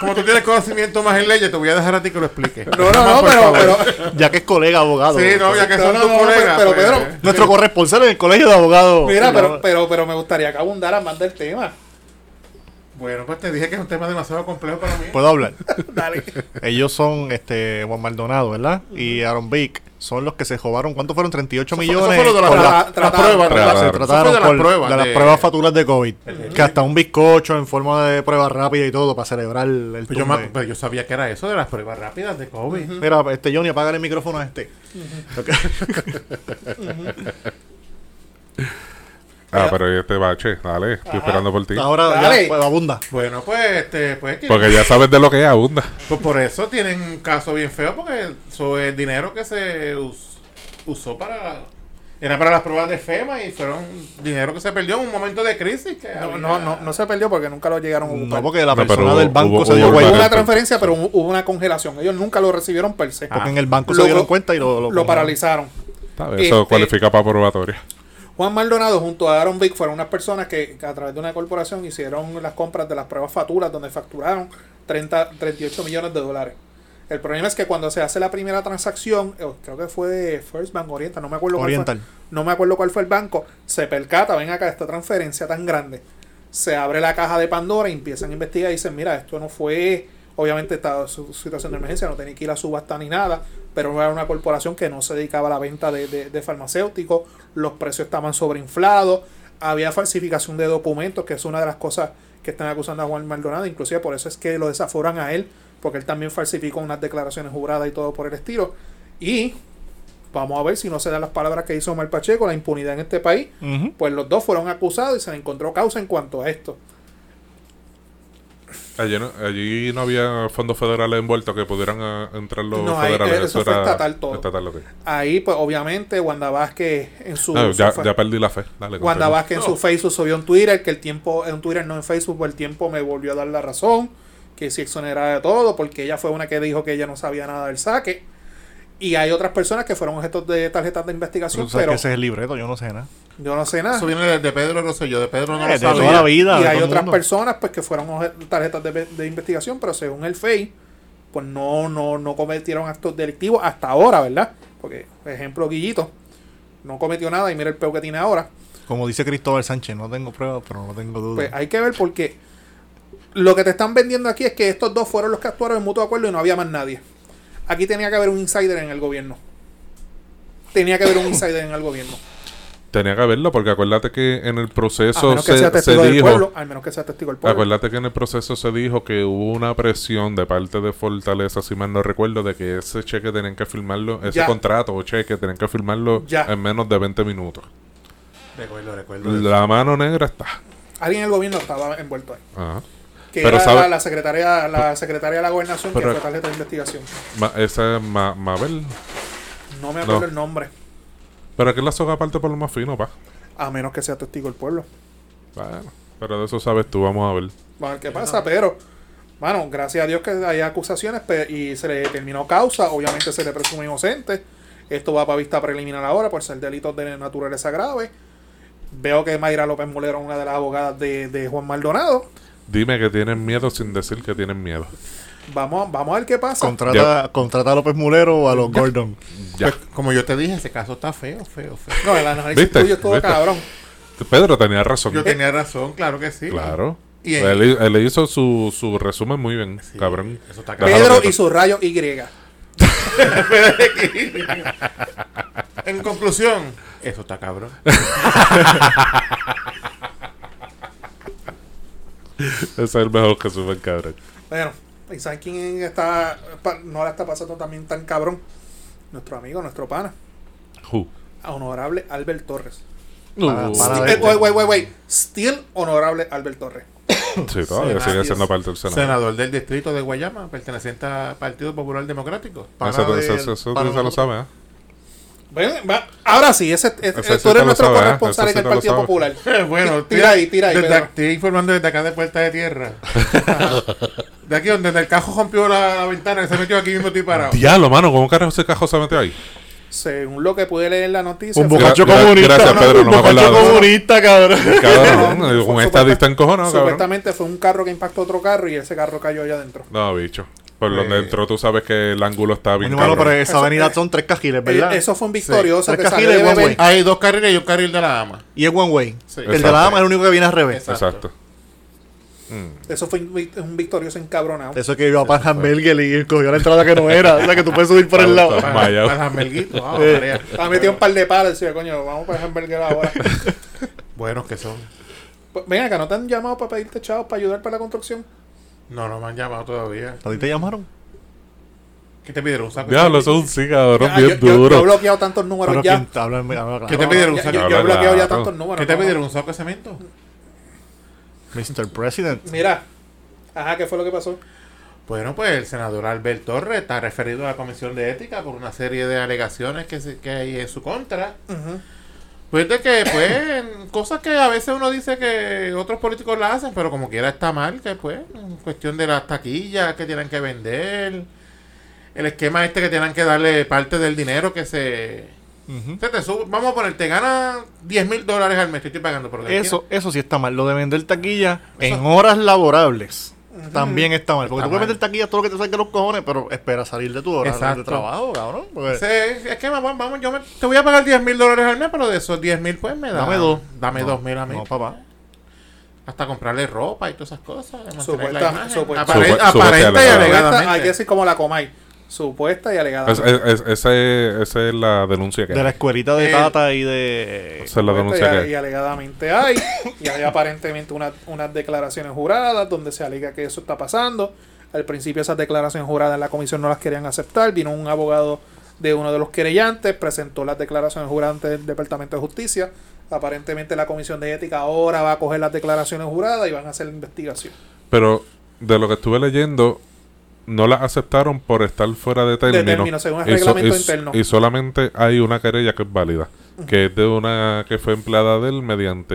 como tú tienes conocimiento más en leyes, te voy a dejar a ti que lo explique. No, no, no, pero, pero, Ya que es colega abogado. Sí, no, ya que No, son no, tus no, colegas. pero, pues, Pedro, eh, Nuestro corresponsal en el colegio de abogados. mira, pero, pero, pero me gustaría que abundara más del tema. Bueno, pues te dije que es un tema demasiado complejo para mí. Puedo hablar. [LAUGHS] Dale. Ellos son este Juan Maldonado, ¿verdad? Y Aaron Vick son los que se robaron. ¿Cuánto fueron? 38 Eso fue- millones. eso fue lo de la- se Eso fue trataron de las por- pruebas. de las de- pruebas fatulas de COVID. Que hasta un bizcocho en forma de prueba rápida y todo para celebrar el, el Pues yo, tumbe. me- pues yo sabía que era eso de las pruebas rápidas de COVID. Mira, este Johnny, apágale el micrófono a este. Ok. [LAUGHS] Ah, pero este bache, dale, estoy esperando por ti. Ahora Dale. ya, pues, abunda. Bueno, pues, este, pues, que- Porque ya sabes de lo que es abunda. pues por eso tienen un caso bien feo, porque eso es dinero que se us- usó para... Era para las pruebas de FEMA y fueron dinero que se perdió en un momento de crisis. Que No, había- no, no, no se perdió porque nunca lo llegaron a ocupar. No, porque la No, persona hubo- del banco hubo- se dio hubo Hubo cuenta. una transferencia, pero hu- hubo una congelación. Ellos nunca lo recibieron per se. Porque en el banco Lo- se dieron cuenta y lo, Lo, lo, paralizaron. Eso Este- cualifica para probatoria. Juan Maldonado junto a Aaron Vick fueron unas personas que, a través de una corporación hicieron las compras de las pruebas facturas donde facturaron 30, 38 millones de dólares. El problema es que cuando se hace la primera transacción, eh, creo que fue de First Bank Oriental, no me acuerdo Oriental. cuál fue. No me acuerdo cuál fue el banco. Se percata, ven acá esta transferencia tan grande. Se abre la caja de Pandora y empiezan a investigar y dicen, mira, esto no fue, obviamente esta su- situación de emergencia, no tenía que ir a subasta ni nada, pero era una corporación que no se dedicaba a la venta de, de- de farmacéuticos, los precios estaban sobreinflados, había falsificación de documentos, que es una de las cosas que están acusando a Juan Maldonado, inclusive por eso es que lo desaforan a él, porque él también falsificó unas declaraciones juradas y todo por el estilo. Y vamos a ver si no se dan las palabras que hizo Omar Pacheco, la impunidad en este país, pues los dos fueron acusados y se le encontró causa en cuanto a esto. Allí no, allí no había fondos federales envueltos que pudieran ah, entrar los No, ahí- federales. eso fue estatal todo. estatal. Ahí, pues obviamente, Wanda Vázquez en su... No, su ya, perdí la fe. Dale, Wanda. Vázquez en su Facebook subió un Twitter que el tiempo, en Twitter no en Facebook, el tiempo me volvió a dar la razón, que si exonerada de todo, porque ella fue una que dijo que ella no sabía nada del saque. Y hay otras personas que fueron objetos de tarjetas de investigación, pero que ese es el libreto, yo no sé nada. yo no sé nada. Eso viene de, de Pedro Rosselló, de Pedro no Eh, lo de sabía. toda la vida. y hay otras mundo. personas pues que fueron obje- tarjetas de, de investigación, pero según el FEI, pues no, no, no cometieron actos delictivos hasta ahora, ¿verdad? Porque, por ejemplo, Guillito no cometió nada y mira el peo que tiene ahora. Como dice Cristóbal Sánchez, no tengo pruebas, pero no tengo dudas. Pues hay que ver porque lo que te están vendiendo aquí es que estos dos fueron los que actuaron en mutuo acuerdo y no había más nadie. Aquí tenía que haber un insider en el gobierno. Tenía que haber un insider en el gobierno. Tenía que verlo porque acuérdate que en el proceso se, se dijo... pueblo. Al menos que sea testigo del pueblo. Acuérdate que en el proceso se dijo que hubo una presión de parte de Fortaleza, si mal no recuerdo, de que ese cheque tenían que firmarlo, ese Ya. contrato o cheque tenían que firmarlo Ya. en menos de 20 minutos. Recuerdo, recuerdo. La mano negra está. Alguien en el gobierno estaba envuelto ahí. Ajá. Que Pero era sabe- la, la secretaria, la secretaria de la gobernación Pero- que fue tarjeta de investigación. Ma- esa es Ma- Mabel. No me acuerdo No. el nombre. Pero aquí la soga parte por lo más fino, pa. A menos que sea testigo el pueblo. Bueno, pero de eso sabes tú, vamos a ver. Vamos a ver qué pasa, pero, bueno, gracias a Dios que hay acusaciones y se le determinó causa, obviamente se le presume inocente. Esto va para vista preliminar ahora por ser delitos de naturaleza grave. Veo que Mayra López Mulero es una de las abogadas de, de Juan Maldonado. Dime que tienen miedo sin decir que tienen miedo. Vamos, vamos a ver qué pasa. Contrata, contrata a López Mulero o a los Gordon. Ya. Pues, como yo te dije, ese caso está feo, feo, feo. No, el análisis tuyo es todo ¿Viste? cabrón. Pedro tenía razón. Yo tenía razón, claro que sí. Claro. Y él, él hizo su, su resumen muy bien, Sí, cabrón. Eso está cabrón. Pedro y su rayo Y. [LAUGHS] En conclusión, eso está cabrón. [LAUGHS] [LAUGHS] Ese es el mejor que sube cabrón. Bueno, ¿y saben quién está, no la está pasando también tan cabrón? Nuestro amigo, nuestro pana, Who? honorable Albert Torres. Uh, para Eh, wait, wait, wait, wait. Still honorable Albert Torres. [COUGHS] sí, todavía sigue siendo parte del Senado. Senador del distrito de Guayama, perteneciente al Partido Popular Democrático. Eso, de- eso- eso- eso para tú se lo sabes, ¿eh? Ven, va. Ahora sí, ese, ese- Ese tú eres nuestro sabes, ¿eh? corresponsal en el Partido. Popular. [LAUGHS] bueno, Tira ahí, tira ahí, estoy informando desde acá de Puerta de Tierra. [LAUGHS] de aquí donde el cajo rompió la, la ventana y se metió aquí mismo estoy parado. Diablo, mano, ¿cómo carajo ese cajo se metió ahí? Según lo que pude leer en la noticia, Un bocacho Gra- comunista. gracias, Pedro, no un bocacho comunista, cabrón. [LAUGHS] Cabrón, No, un estadista encojonado, cabrón. supuestamente fue un carro que impactó otro carro y ese carro cayó allá adentro. No, bicho. Por Eh. donde entró, tú sabes que el ángulo está bien Bueno, pero esa Eso- avenida eh, son tres cajiles, ¿verdad? Eh, Eso fue un victorioso Sí. Tres one way. Hay dos carriles y un carril de la dama. Y es one way. Sí. El de la dama es el único que viene al revés. Exacto. Exacto. Mm. Eso fue un, vic- un victorioso encabronado. Eso que iba para Hamburger y cogió la entrada que no era. O sea, que tú puedes subir por el lado. Eh. tarea. Ha metido un par de palos y decía, coño, vamos para hamburger ahora. [LAUGHS] Buenos que son. Pues, Ven acá, ¿no te han llamado para pedirte chavos para ayudar para la construcción? No, no me han llamado todavía. ¿A ti te llamaron? ¿Qué te pidieron? ¿Un eso es un sí, cabrón, Ah, yo, bien yo- yo he duro. bloqueado tantos números Pero ya. quién te habla, habla claro. ¿Qué te pidieron? Ya- Un saco? yo, yo he bloqueado ya tantos números. ¿Qué te pidieron? ¿Un saco de cemento? Mr. President. Mira. Ajá, ¿qué fue lo que pasó? Bueno, pues el senador Albert Torres está referido a la Comisión de Ética por una serie de alegaciones que, se- que hay en su contra. Ujú. Pues de que, pues, cosas que a veces uno dice que otros políticos la hacen, pero como quiera está mal, que pues, cuestión de las taquillas que tienen que vender, el esquema este que tienen que darle parte del dinero que se... Te sube, vamos a poner, te gana 10 mil dólares al mes, te estoy pagando por Eso, eso sí está mal. Lo de vender taquilla en horas laborables también está mal. Porque Está tú puedes mal. vender taquilla todo lo que te salga de los cojones, pero espera salir de tu hora Exacto. de trabajo, cabrón. porque- Ese esquema, vamos, vamos, yo me- te voy a pagar 10 mil dólares al mes, pero de esos 10 mil, pues me da. Dame dos. Dame No, dos mil a mí. No, papá. Hasta comprarle ropa y todas esas cosas. Supuesta- supuesta- Apare- Supu- aparenta supuesta y y alegadamente. Hay que decir como la Comay. Supuesta y alegada. Es- es- es- esa, es, esa es la denuncia que De la escuelita de Eh, Tata y de. Esa es la Supuesta denuncia y, que y hay. alegadamente hay. Y hay aparentemente una- unas declaraciones juradas donde se alega que eso está pasando. Al principio esas declaraciones juradas en la comisión no las querían aceptar. Vino un abogado de uno de los querellantes, presentó las declaraciones juradas ante el Departamento de Justicia. Aparentemente la comisión de ética ahora va a coger las declaraciones juradas y van a hacer la investigación. Pero de lo que estuve leyendo, no la aceptaron por estar fuera de término. término, según el Y so- reglamento y- interno. Y solamente hay una querella que es válida, que es de una que fue empleada de él mediante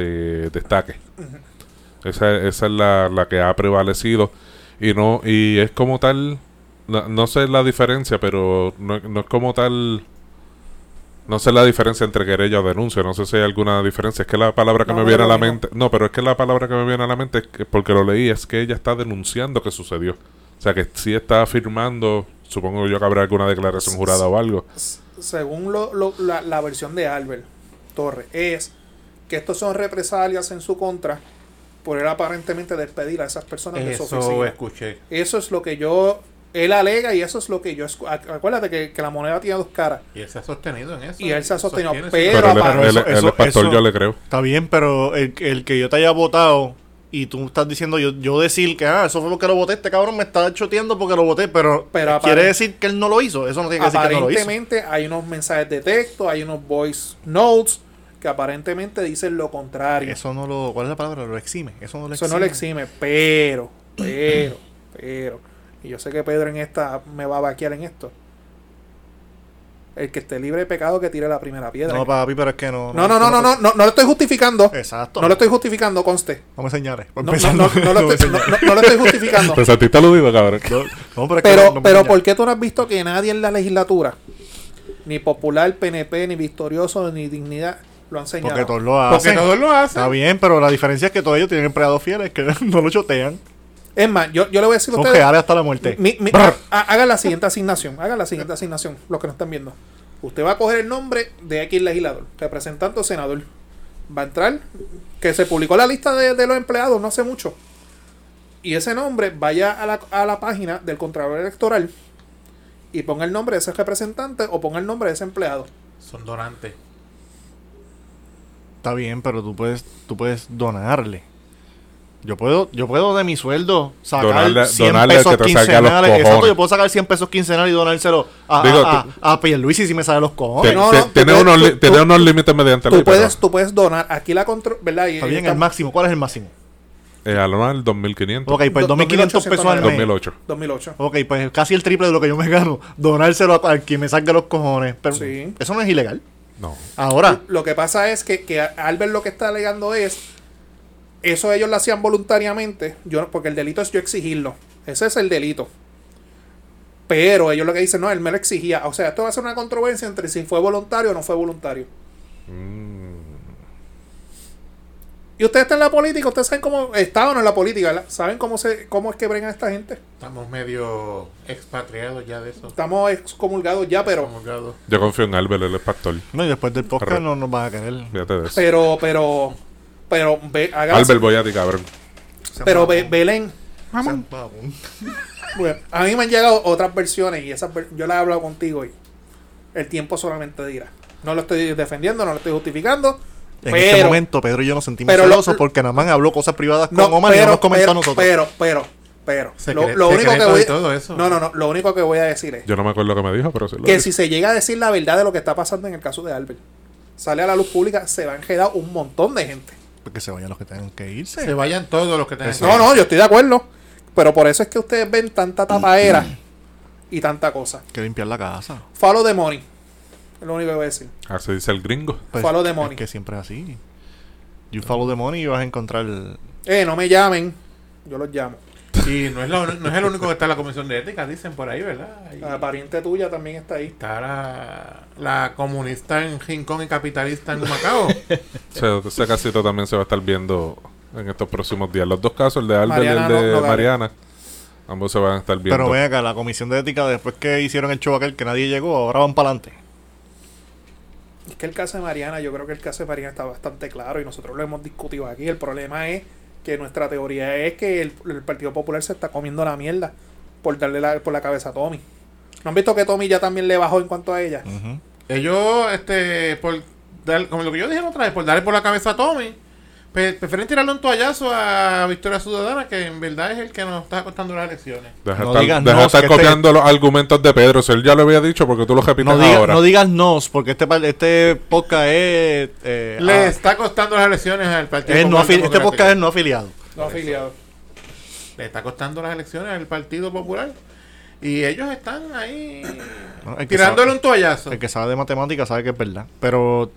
destaque. Esa, esa es la, la que ha prevalecido. Y no y es como tal, no, no sé la diferencia, pero no, no es como tal... No sé la diferencia entre querella o denuncia, no sé si hay alguna diferencia. Es que la palabra que No, me viene a la mente... No, pero es que la palabra que me viene a la mente, es que, porque lo leí, es que ella está denunciando que sucedió. O sea, que sí está afirmando, supongo yo que habrá alguna declaración jurada o algo. S- Según lo- lo- la, la versión de Albert Torres, es que estos son represalias en su contra por él aparentemente despedir a esas personas de su Eso oficina. escuché. Eso es lo que yo. Él alega y eso es lo que yo. Acuérdate que, que la moneda tiene dos caras. Y él se ha sostenido en eso. Y él se ha sostenido, Sostiene pero- Pero, él, aparte- él- eso- él eso- es pastor, eso- yo le creo. Está bien, pero el, el que yo te haya votado y tú estás diciendo, yo, yo decir que, ah, eso fue porque lo voté, este cabrón me está choteando porque lo voté, pero, Pero quiere apare- decir que él no lo hizo. Eso no tiene que decir que no lo hizo. Aparentemente hay unos mensajes de texto, hay unos voice notes que aparentemente dicen lo contrario. Eso, Eso no lo. ¿Cuál es la palabra? Lo exime. Eso no lo exime. no le exime, pero, pero, pero. Y yo sé que Pedro en esta me va a vaquear en esto. El que esté libre de pecado que tire la primera piedra. No, papi, pero es que no. no, no, no, no, no, no, no lo estoy justificando. Exacto. No lo estoy justificando, conste. No me señales. No, no, no, no lo [LAUGHS] estoy, no, no- no lo estoy justificando. [LAUGHS] Te sentiste aludido, cabrón. No, pero es que Pero, no- no pero. ¿por qué tú no has visto que nadie en la legislatura, ni Popular, PNP, ni Victorioso, ni Dignidad, lo han señalado? Porque todos lo Porque hacen. todos lo hacen. Está bien, pero la diferencia es que todos ellos tienen empleados fieles que [LAUGHS] no lo chotean. Es más, yo, yo le voy a decir a Son ustedes. hasta la muerte. Mi- hagan la siguiente asignación. Hagan la siguiente asignación, los que no están viendo. Usted va a coger el nombre de X legislador, representante o senador. Va a entrar, que se publicó la lista de, de los empleados no hace mucho. Y ese nombre vaya a la, a la página del Contralor Electoral y ponga el nombre de ese representante o ponga el nombre de ese empleado. Son donantes. Está bien, pero tú puedes, tú puedes donarle. Yo puedo, yo puedo de mi sueldo sacar Donarle- 100 donarle al pesos que te salga a los quincenales. Exacto, yo puedo sacar 100 pesos quincenales y donárselo a, Digo, a, a, a Pierluisi si me sale los cojones. Te- no, te- no, tiene unos, tú- tiene tú- unos límites mediante Tú ley, pero, puedes, tú puedes donar. Aquí la control, ¿verdad? Y- Está bien, está- el máximo. ¿Cuál es el máximo? eh, anual 2.500. Ok, pues Do- 2.500 pesos al mes. 2008. 2008. Ok, pues casi el triple de lo que yo me gano. Donárselo a, a quien me salga los cojones. Pero Sí. eso no es ilegal. No. Ahora, Lo que pasa es que, que Albert lo que está alegando es, eso ellos lo hacían voluntariamente, yo no- porque el delito es yo exigirlo. Ese es el delito. Pero ellos lo que dicen, no, él me lo exigía. O sea, esto va a ser una controversia entre si fue voluntario o no fue voluntario. Mm. Y ustedes están en la política, ustedes saben cómo, estaban en la política, ¿verdad? ¿Saben cómo, se, cómo es que bregan a esta gente? Estamos medio expatriados ya de eso. Estamos excomulgados ya, pero... Comulgados. Yo confío en Albert, él es pastor. no, y después del podcast no nos van a querer. Fíjate de eso. Pero, pero... Pero, ve, Albert, voy a ti, cabrón. pero ve- Belén. Bueno, a mí me han llegado otras versiones y esas ver- yo las he hablado contigo y el tiempo solamente dirá. No lo estoy defendiendo, no lo estoy justificando. En pero, este momento, Pedro y yo nos sentimos pero lo- celosos porque nada más habló cosas privadas con no, Omar y no nos comentó pero, a nosotros. pero, pero, pero, lo, lo único que voy y todo eso. No, no, no, lo único que voy a decir es Yo no me acuerdo lo que me dijo, pero sí lo que si se llega a decir la verdad de lo que está pasando en el caso de Albert, sale a la luz pública, se va a enredar un montón de gente. Porque se vayan los que tengan que irse. Se vayan todos los que tengan que No, no, yo estoy de acuerdo. Pero por eso es que ustedes ven tanta tapaera y tanta cosa. que limpiar la casa. Follow the money. Es lo único que voy a decir. Así dice el gringo. Pues, Follow the es money. que siempre es así. You follow the money y vas a encontrar. el- Eh, no me llamen. Yo los llamo. Y no es, lo- no es el único que está en la comisión de ética, dicen por ahí, ¿verdad? Ahí La pariente tuya también está ahí. está la, la comunista en Rincón y capitalista en Macao. Ese, [LAUGHS] ese casito también se va a estar viendo en estos próximos días. Los dos casos, el de Albert Mariana y el de no- no gana. Mariana. Ambos se van a estar viendo. Pero ven acá, la comisión de ética, después que hicieron el show aquel que nadie llegó, ahora van para adelante. Es que el caso de Mariana, yo creo que el caso de Mariana está bastante claro y nosotros lo hemos discutido aquí. El problema es que nuestra teoría es que el, Partido Popular se está comiendo la mierda por darle la, por la cabeza a Tommy. ¿No han visto que Tommy ya también le bajó en cuanto a ella? Ellos, este, por dar, como lo que yo dije la otra vez, por darle por la cabeza a Tommy, prefieren tirarle un toallazo a Victoria Ciudadana, que en verdad es el que nos está costando las elecciones. Deja de No estar, digas deja este- copiando los argumentos de Pedro. Si él ya lo había dicho, porque tú lo repites No, diga- ahora. no digas nos, porque este, par- este podcast es. eh, Le ah, está costando las elecciones al Partido es no este podcast es no afiliado. No afiliado. Le está costando las elecciones al Partido Popular. Y ellos están ahí No, el que tirándole sabe- un toallazo. El que sabe de matemáticas sabe que es verdad. Pero.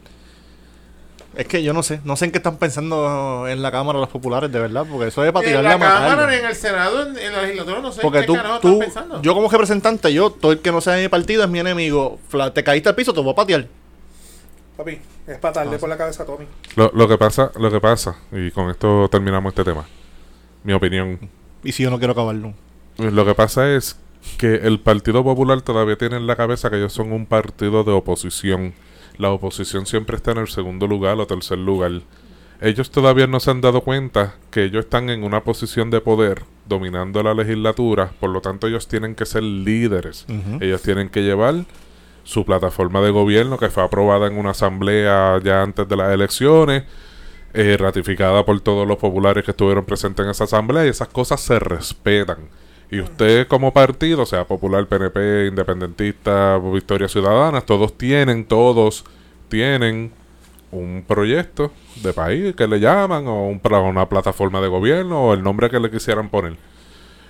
Es que yo no sé. No sé en qué están pensando en la Cámara los populares, de verdad. Porque eso es para en tirarle la a matar. Cámara, ni en el Senado, en, en la legislatura, no sé Porque qué tú, carajo tú, están pensando. yo como representante, yo, todo el que no sea de mi partido es mi enemigo. Fla- te caíste al piso, te voy a patear. Papi, es para darle por la cabeza a Tommy. Lo, lo que pasa, lo que pasa, y con esto terminamos este tema. Mi opinión. Y si yo no quiero acabarlo. Lo que pasa es que el Partido Popular todavía tiene en la cabeza que ellos son un partido de oposición. La oposición siempre está en el segundo lugar o tercer lugar. Ellos todavía no se han dado cuenta que ellos están en una posición de poder dominando la legislatura, por lo tanto ellos tienen que ser líderes. Ellos tienen que llevar su plataforma de gobierno que fue aprobada en una asamblea ya antes de las elecciones, eh, ratificada por todos los populares que estuvieron presentes en esa asamblea y esas cosas se respetan. Y usted como partido, sea popular, PNP, independentista, Victoria Ciudadana, todos tienen, todos tienen un proyecto de país que le llaman o un una plataforma de gobierno o el nombre que le quisieran poner.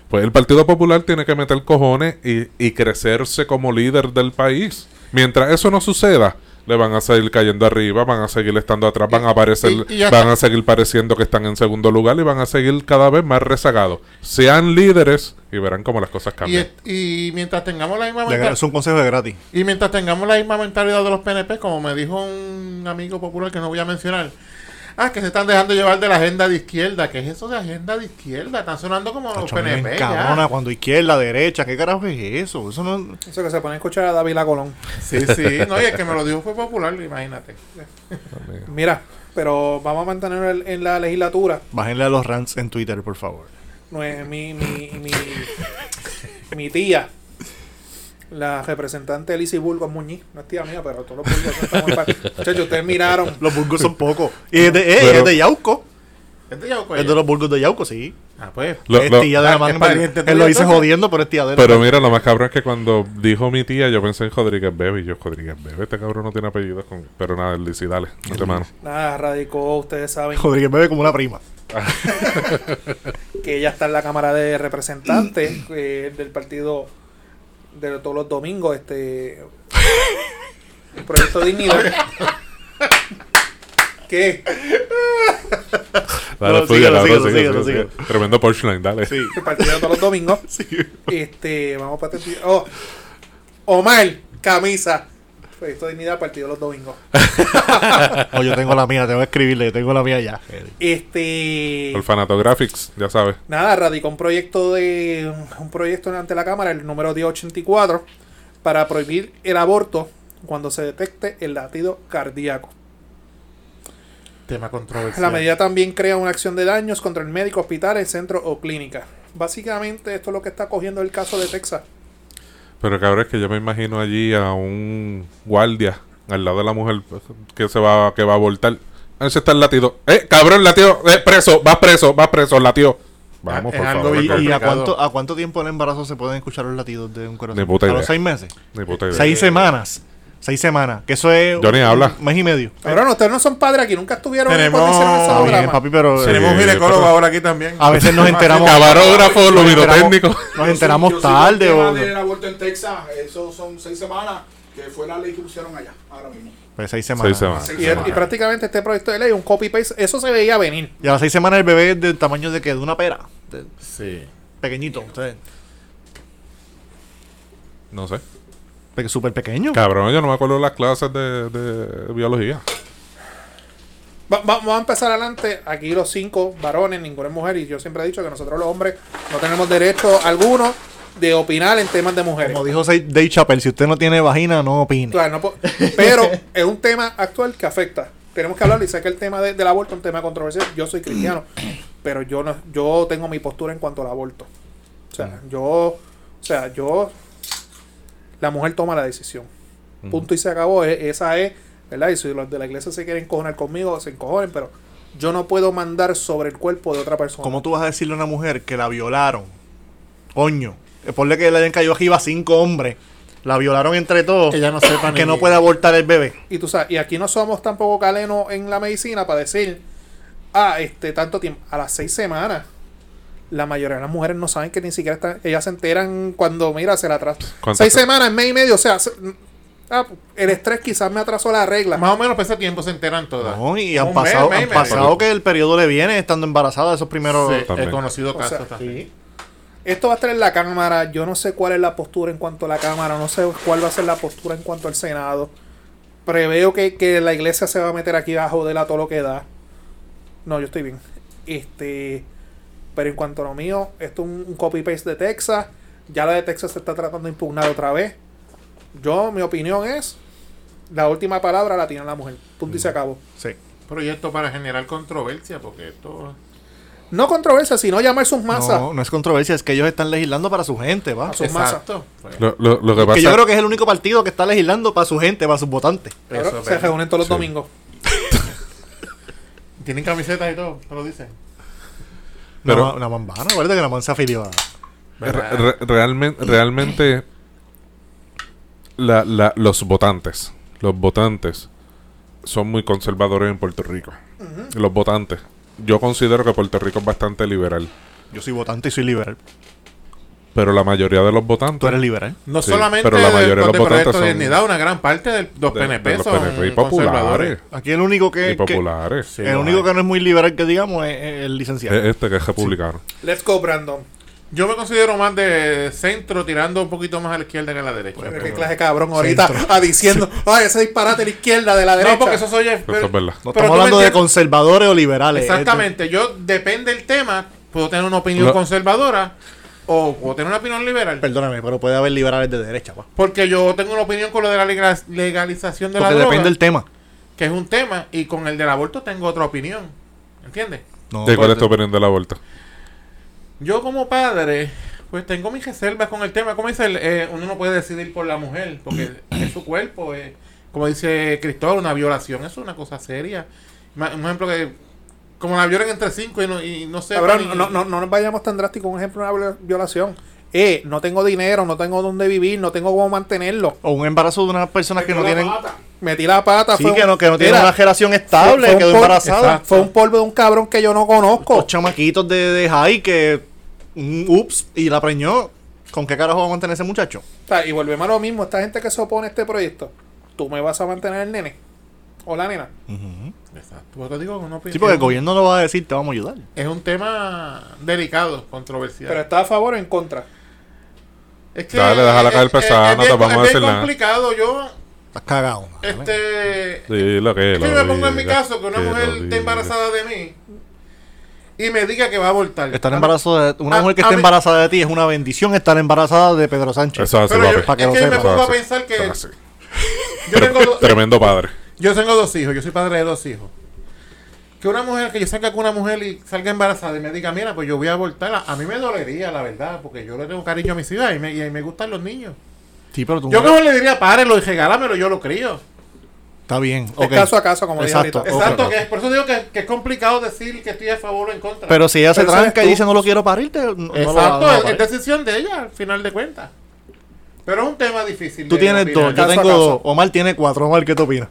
Pues el Partido Popular tiene que meter cojones y, y crecerse como líder del país. Mientras eso no suceda, le van a seguir cayendo arriba, van a seguir estando atrás, van a aparecer, y- y van a seguir pareciendo que están en segundo lugar y van a seguir cada vez más rezagados. Sean líderes y verán cómo las cosas Y, cambian. es- y mientras tengamos la misma mentalidad, Es un consejo de gratis. y mientras tengamos la misma mentalidad de los PNP, como me dijo un amigo popular que no voy a mencionar, ah, que se están dejando llevar de la agenda de izquierda. ¿Qué es eso de agenda de izquierda? Están sonando como los PNP. ya. encabrona cuando izquierda, derecha. ¿Qué carajo es eso? Eso no. Eso que se pone a escuchar a David Colón. Sí, sí. No, y el que me lo dijo fue popular, imagínate. [LAUGHS] Mira, pero vamos a mantener el- en la legislatura. Bájenle a los rants en Twitter, por favor. No es mi, mi, mi, mi tía, la representante Lizzie Burgos Muñiz, no es tía mía, pero todos los Burgos están muy Muchachos, ustedes miraron. Los burgos son pocos. Y es de, eh, Pero- es de Yauco. Este ya, Es de los burgos de Yauco, sí. Ah, pues. Lo- es lo- tía de ah, la es manga. pariente Él lo dice entonces. jodiendo, pero es tía de él. Pero mira, lo más cabrón es que cuando dijo mi tía, yo pensé en Rodríguez Bebe. Y yo, Rodríguez Bebe, este cabrón no tiene apellido. Con... Pero nada, Lizzy, dale, mete mano. Nada, radicó, ustedes saben Rodríguez bebe como una prima. [LAUGHS] que ella está en la Cámara de Representantes [CLEARS THROAT] eh, del partido de todos los domingos, este el [LAUGHS] Proyecto Dignidad. ¿Qué? Dale, No, sigue, sigue, síguelo. sigue. Tremendo punchline, dale. Sí. Partido todos los domingos. [LAUGHS] Este, vamos para este- Oh, Omar, camisa. Proyecto Dignidad, partido los domingos. [LAUGHS] O yo tengo la mía, tengo que escribirle, yo tengo la mía ya. Este. Orfanato Graphics, ya sabes. Nada, radicó un proyecto de un proyecto ante la Cámara, el número 1084, para prohibir el aborto cuando se detecte el latido cardíaco. Tema controversial. La medida también crea una acción de daños contra el médico, hospital, el centro o clínica. Básicamente esto es lo que está cogiendo el caso de Texas. Pero cabrón, es que yo me imagino allí a un guardia al lado de la mujer que se va, que va a abortar. Ese está el latido. ¡Eh, cabrón, latido! ¡Eh, preso! ¡Vas preso! ¡Vas preso, latido! Vamos, por favor. ¿Y, a, cuánto, a cuánto tiempo del embarazo se pueden escuchar los latidos de un corazón? A los seis meses. Seis semanas. Seis semanas. Que eso es. Johnny, un- habla. mes y medio. Ahora ustedes no son padres aquí, nunca estuvieron Tenemos- ese Está bien, papi, pero. Eh, Tenemos un ginecólogo pero- ahora aquí también. A veces nos [LAUGHS] enteramos. Camarógrafo, nos enteramos- lumidotécnico. Nos enteramos Yo tarde el tema o. del aborto en Texas, eso son seis semanas, que fue la ley que pusieron allá, ahora mismo. Pues seis semanas. Seis semanas. Seis Y, semanas. y prácticamente este proyecto de ley, un copy-paste, eso se veía venir. Y a las seis semanas el bebé es del tamaño de que de una pera. De- Sí. pequeñito. Ustedes. No sé. Pe- Súper pequeño. Cabrón, yo no me acuerdo de las clases de, de biología. Va- va- vamos a empezar adelante. Aquí los cinco varones, ninguna es mujer. Y yo siempre he dicho que nosotros los hombres no tenemos derecho alguno de opinar en temas de mujeres. Como dijo Dave Chappelle, si usted no tiene vagina, no opine. Claro, no pero es un tema actual que afecta. Tenemos que hablar y sé que el tema de- del aborto es un tema controversial. Yo soy cristiano, [CLEARS THROAT] pero yo no, yo tengo mi postura en cuanto al aborto. O sea, yo, o sea, yo, la mujer toma la decisión. Punto y se acabó. E- esa es, ¿verdad? Y si los de la iglesia se quieren encojonar conmigo, se encojonen, pero yo no puedo mandar sobre el cuerpo de otra persona. ¿Cómo tú vas a decirle a una mujer que la violaron? Coño. Eh, Ponle que le hayan caído arriba cinco hombres. La violaron entre todos. Que ella no sepa que ni- no puede abortar el bebé. Y tú sabes, y aquí no somos tampoco calenos en la medicina para decir, ah, este, tanto tiempo, a las seis semanas. La mayoría de las mujeres no saben que ni siquiera están, ellas se enteran cuando, mira, se la atrasa. ¿Cuántas Seis se- semanas, mes y medio, o sea, se- ah, el estrés quizás me atrasó la regla. Más o menos por ese tiempo se enteran todas. No, y han pasado, mes y han medio. pasado que el periodo le viene estando embarazada esos primeros. Sí, he También. conocido O casos sea. Esto va a estar en la Cámara, yo no sé cuál es la postura en cuanto a la Cámara, no sé cuál va a ser la postura en cuanto al Senado. Preveo que, que la iglesia se va a meter aquí a joder a todo lo que da. No, yo estoy bien. Este, pero en cuanto a lo mío, esto es un, un copy-paste de Texas. Ya la de Texas se está tratando de impugnar otra vez. Yo, mi opinión es, la última palabra la tiene la mujer. Punto y se acabó. Sí. Proyecto para generar controversia, porque esto. No controversia, sino llamar sus masas. No, no es controversia, es que ellos están legislando para su gente, va. A sus masas. Exacto. Pues, Lo, lo- lo que Que pasa yo creo que es el único partido que está legislando para su gente, para sus votantes. Eso, se pero- reúnen todos los Sí. domingos. [LAUGHS] Tienen camisetas y todo, te lo dicen. Pero- Pero, la mambana, acuérdate que la man se afilió a. Re- re- realmente, realmente la- la- los votantes, los votantes son muy conservadores en Puerto Rico. Los votantes. Yo considero que Puerto Rico es bastante liberal. Yo soy votante y soy liberal. Pero la mayoría de los votantes Tú eres liberal. No Sí, solamente pero la mayoría de de, los de votantes de son Dignidad, una gran parte de los de- PNP de los son PNP y conservadores. populares. Aquí el único que, y que- populares. Sí, el único hay. que no es muy liberal que digamos es, es el licenciado. Es este que es republicano. Let's go, Brandon. Yo me considero más de centro, tirando un poquito más a la izquierda que a la derecha. Pero- qué clase de cabrón ahorita ah, diciendo, ay, ese disparate a la izquierda, de la derecha. No, porque eso soy... Eso es verdad. no pero estamos hablando de conservadores o liberales. Exactamente. Yo, depende del tema, puedo tener una opinión Lo- conservadora o puedo tener una opinión liberal. Perdóname, pero puede haber liberales de derecha, pa. Porque yo tengo una opinión con lo de la lega- legalización de Porque la droga, depende del tema. que es un tema, y con el del aborto tengo otra opinión. ¿Entiendes? No, ¿Y cuál es pues, tu opinión de la vuelta? Yo como padre, pues tengo mis reservas con el tema. Como dice, el, eh, uno no puede decidir por la mujer, porque [CLEARS THROAT] es su cuerpo. eh. como dice Cristóbal, una violación eso es una cosa seria. Un ejemplo que, como la violan entre cinco y no, y no sé. Cabrón, no, no, no nos vayamos tan drástico. Un ejemplo de una viola- violación. Eh, no tengo dinero, no tengo dónde vivir, no tengo cómo mantenerlo. O un embarazo de unas personas que no tienen. pata. Metí la pata. Sí, fue que un- no, que no tienen una relación fue- estable, fue un quedó embarazada. Exacto. Fue un polvo de un cabrón que yo no conozco. Los chamaquitos de, de high que. mm, ups, y la preñó. ¿Con qué carajo va a mantener ese muchacho? O sea, y volvemos a lo mismo. Esta gente que se opone a este proyecto, ¿tú me vas a mantener el nene? ¿O la nena? Exacto. Pues te digo, una opinión- Sí, porque el gobierno no va a decir, te vamos a ayudar. Es un tema delicado, controversial. ¿Pero está a favor o en contra? es que Dale, déjala caer pesada, no te vamos a es decir bien nada. complicado. Yo, Estás cagado. este... Sí, lo que Es que yo me pongo en mi caso que una mujer está embarazada de mí y me diga que va a abortar. Estar embarazada de, una A- mujer que esté mí- embarazada de ti es una bendición estar embarazada de Pedro Sánchez. Eso es así, Pero yo, para que es lo que yo me sepa. pongo a Eso es pensar que Eso es yo tengo, Tremendo padre. Yo tengo dos hijos, yo soy padre de dos hijos. Que una mujer, que yo salga con una mujer y salga embarazada y me diga, mira, pues yo voy a abortar, a, mí me dolería, la verdad, porque yo le tengo cariño a mis hijas y me, y me gustan los niños. Sí, pero tú Yo no- mejor le diría, párelo y regálamelo, yo lo crío. Está bien. Es ok. caso a caso, como dije Exacto. Exacto, que es- por eso digo que, que es complicado decir que estoy a favor o en contra. Pero si ella se Pero ese tranca y dice no lo quiero parirte, no, no lo va- Exacto, no lo es, parir. es decisión de ella, al final de cuentas. Pero es un tema difícil. Tú tienes dos, yo tengo dos. Omar tiene cuatro. Omar, ¿qué te opinas?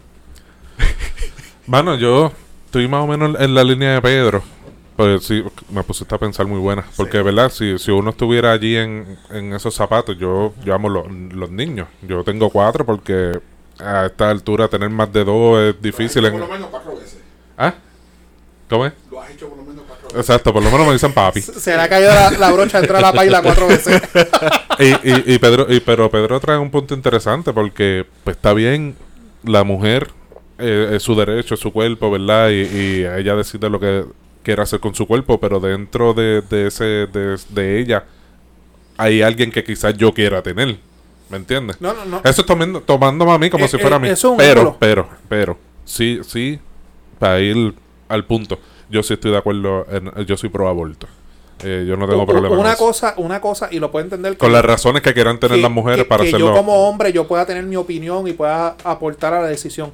Bueno, yo estoy más o menos en la línea de Pedro. Pues sí, me pusiste a pensar muy buena. Porque, ¿verdad? Si, si uno estuviera allí en, en esos zapatos, yo, yo amo los, los niños. Yo tengo cuatro porque a esta altura tener más de dos es difícil. Lo has En... hecho por lo menos cuatro veces. ¿Ah? ¿Cómo es? Lo has hecho por lo menos cuatro veces. Exacto, por lo menos me dicen papi. [LAUGHS] Se le ha caído la, la brocha entre la paila cuatro veces. [LAUGHS] y, y, y Pedro, y, pero Pedro trae un punto interesante porque pues está bien la mujer eh, es su derecho, es su cuerpo, ¿verdad? Y, y ella decide lo que quiere hacer con su cuerpo, pero dentro de, de ese de, de ella hay alguien que quizás yo quiera tener, ¿me entiendes? No, no, no. Eso es tomando, tomándome a mí como Eh, si fuera eh, a mí. Pero, ídolo. pero, pero, sí, sí, para ir al punto, yo sí estoy de acuerdo, en, yo soy pro aborto. Eh, yo no tengo problema con una eso. cosa, una cosa, y lo puedo entender Con las razones que quieran tener que- las mujeres que- para que hacerlo. yo como hombre yo pueda tener mi opinión y pueda aportar a la decisión.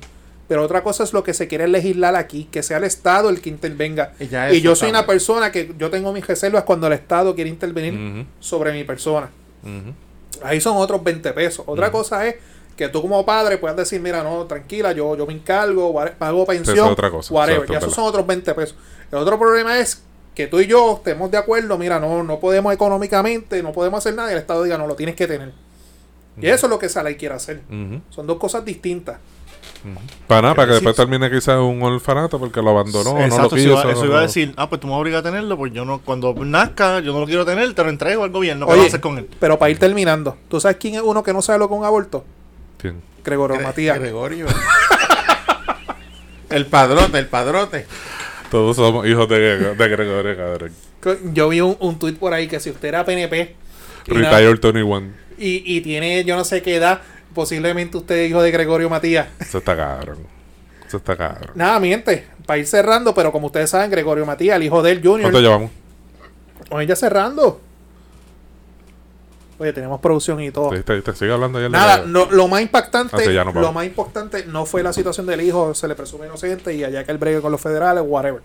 Pero otra cosa es lo que se quiere legislar aquí, que sea el Estado el que intervenga. Y yo soy una persona que yo tengo mis reservas cuando el Estado quiere intervenir sobre mi persona. Ahí son otros 20 pesos. Otra cosa es que tú como padre puedas decir, mira, no, tranquila, yo, yo me encargo, pago pensión, Eso es otra cosa, whatever. exacto, Ya es esos son otros 20 pesos. El otro problema es que tú y yo estemos de acuerdo, mira, no, no podemos económicamente, no podemos hacer nada y el Estado diga, no, lo tienes que tener. Y eso es lo que esa ley quiere hacer. Son dos cosas distintas. Para nada, para que después termine quizás un orfanato porque lo abandonó, no lo Exacto, eso quiso. iba, eso iba a decir, ah, pues tú me obligas a tenerlo, pues yo no, cuando nazca, yo no lo quiero tener, te lo entrego al gobierno, ¿qué Oye, vas a hacer con él? pero para ir terminando, ¿tú sabes quién es uno que no sabe lo que es un aborto? ¿Quién? Gregorio Gre- Matías. Gregorio. [LAUGHS] el padrote, el padrote. Todos somos hijos de, de Gregorio cabrón. Yo vi un, un tuit por ahí que si usted era PNP Retired Tony One. y, y tiene yo no sé qué edad, posiblemente usted es hijo de Gregorio Matías. Eso está cabrón. Eso está cabrón. Nada, miente. Para ir cerrando, pero como ustedes saben, Gregorio Matías, el hijo del ¿Cuánto Junior. llevamos? Oye, ya cerrando. Oye, tenemos producción y todo. Te, te- te sigue hablando ya Nada, la- no, lo más impactante, Ah, sí, ya no, lo más importante no fue la situación del hijo, se le presume inocente y allá que el bregue con los federales, whatever.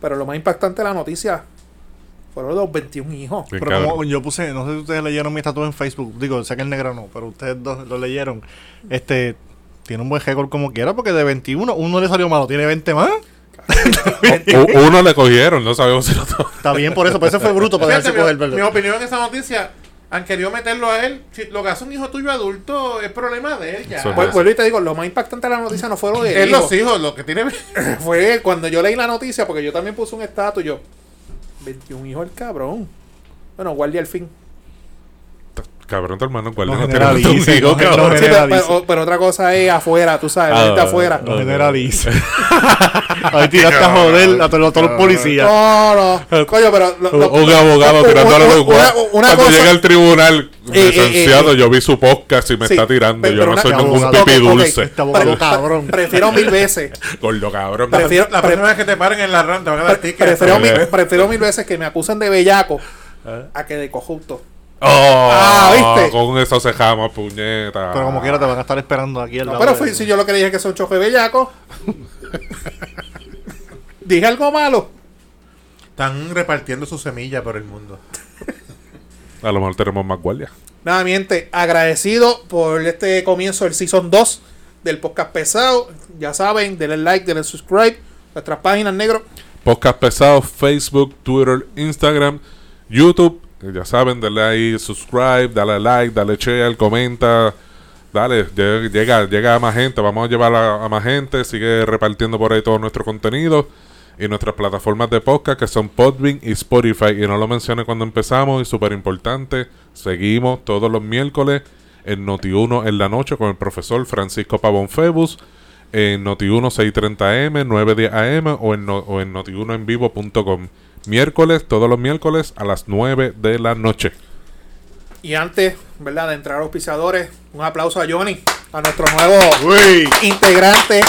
Pero lo más impactante la noticia fueron los 21 hijos. Bien Pero cabrón. como yo puse, no sé si ustedes leyeron mi estatus en Facebook, digo, sé que el negro no, pero ustedes dos lo leyeron. Este, tiene un buen récord como quiera, porque de 21, uno le salió malo, tiene 20 más. [LAUGHS] Uno le cogieron, no sabemos si lo Está bien por eso, pero ese fue bruto para dejarse coger, mi, mi ¿verdad? opinión en esa noticia, han querido meterlo a él. Si lo que hace un hijo tuyo adulto es problema de él ya. Es. Vuelvo y te digo, lo más impactante de la noticia no fue lo de Es él. los hijos, lo que tiene. [LAUGHS] Fue cuando yo leí la noticia, porque yo también puse un estatus, yo, 21 hijos el cabrón. Bueno, guardia al fin. Cabrón, tu hermano, ¿cuál No cabrón? Sí, pero, otra cosa es afuera, tú sabes, Ah, gente afuera. No generalice. [LAUGHS] Ahí tiraste a joder a todos, los policías. No, no. [LAUGHS] Coño, pero. lo- lo- Un abogado tirándole a los Cuando cosa- llega al tribunal, Eh, eh, licenciado, eh, yo vi su podcast y me Sí, está tirando. yo no soy ningún pipi dulce. Este cabrón. Prefiero mil veces. Gordo cabrón. Prefiero, la próxima vez que te paren en la ranta te van a dar pre- ticket. prefiero, mil, prefiero mil veces que me acusen de bellaco a que de cojusto. Oh, Ah, ¿viste? Con eso se jama, puñeta. Pero como quiera te van a estar esperando aquí al No, lado pero de- fui, si yo lo que le dije que son chofe bellaco. [LAUGHS] Dije algo malo. Están repartiendo su semilla por el mundo. [LAUGHS] A lo mejor tenemos más guardias. Nada, mi gente, agradecido por este comienzo del Season 2 del podcast pesado. Ya saben, denle like, denle subscribe. Nuestras páginas negro. Podcast pesado, Facebook, Twitter, Instagram, YouTube. Ya saben, dale ahí subscribe, dale like, dale share, comenta. Dale, lle- llega, llega a más gente. Vamos a llevar a, más gente. Sigue repartiendo por ahí todo nuestro contenido. Y nuestras plataformas de podcast que son Podbean y Spotify. Y no lo mencioné cuando empezamos. Y súper importante. Seguimos todos los miércoles en Noti1 en la noche con el profesor Francisco Pavón Febus. En Noti1 630M, 910AM o en, no- o en Noti1envivo.com. Miércoles, todos los miércoles a las 9 de la noche. Y antes, ¿verdad? De entrar a los pisadores, un aplauso a Johnny, a nuestro nuevo Uy. integrante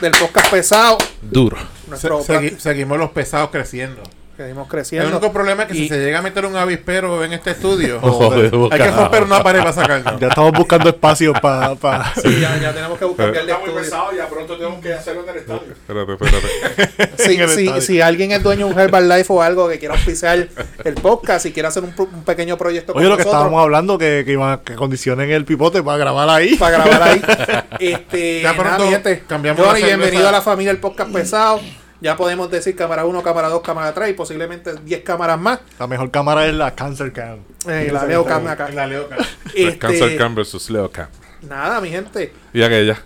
del podcast pesado. Duro. Nuestro Se- segui- seguimos los pesados creciendo. Seguimos El creciendo. único problema es que Y- si se llega a meter un avispero en este estudio, [LAUGHS] Joder, hay que romper una pared para sacarlo. Ya estamos buscando espacio para. Pa. [LAUGHS] Sí, ya, ya tenemos que buscar de Está muy pesado, ya pronto tenemos que hacerlo en el estadio. Espérate, espérate. [LAUGHS] El si- estadio. si alguien es dueño de un Herbalife o algo que quiera auspiciar el podcast y quiere hacer un, un pequeño proyecto Oye, con lo que nosotros estábamos hablando, que, que iban a que condicionen el pipote para grabar ahí. para grabar ahí. Este, Ya pronto nada, cambiamos Johnny, bienvenido a la familia del podcast pesado. Ya podemos decir cámara 1, cámara 2, cámara 3 y posiblemente 10 cámaras más. La mejor cámara es la Cancer Cam. Eh, la Leo Cam acá. La Leo Cam. Este, Cancer Cam versus Leo Cam. Nada, mi gente. Y aquella.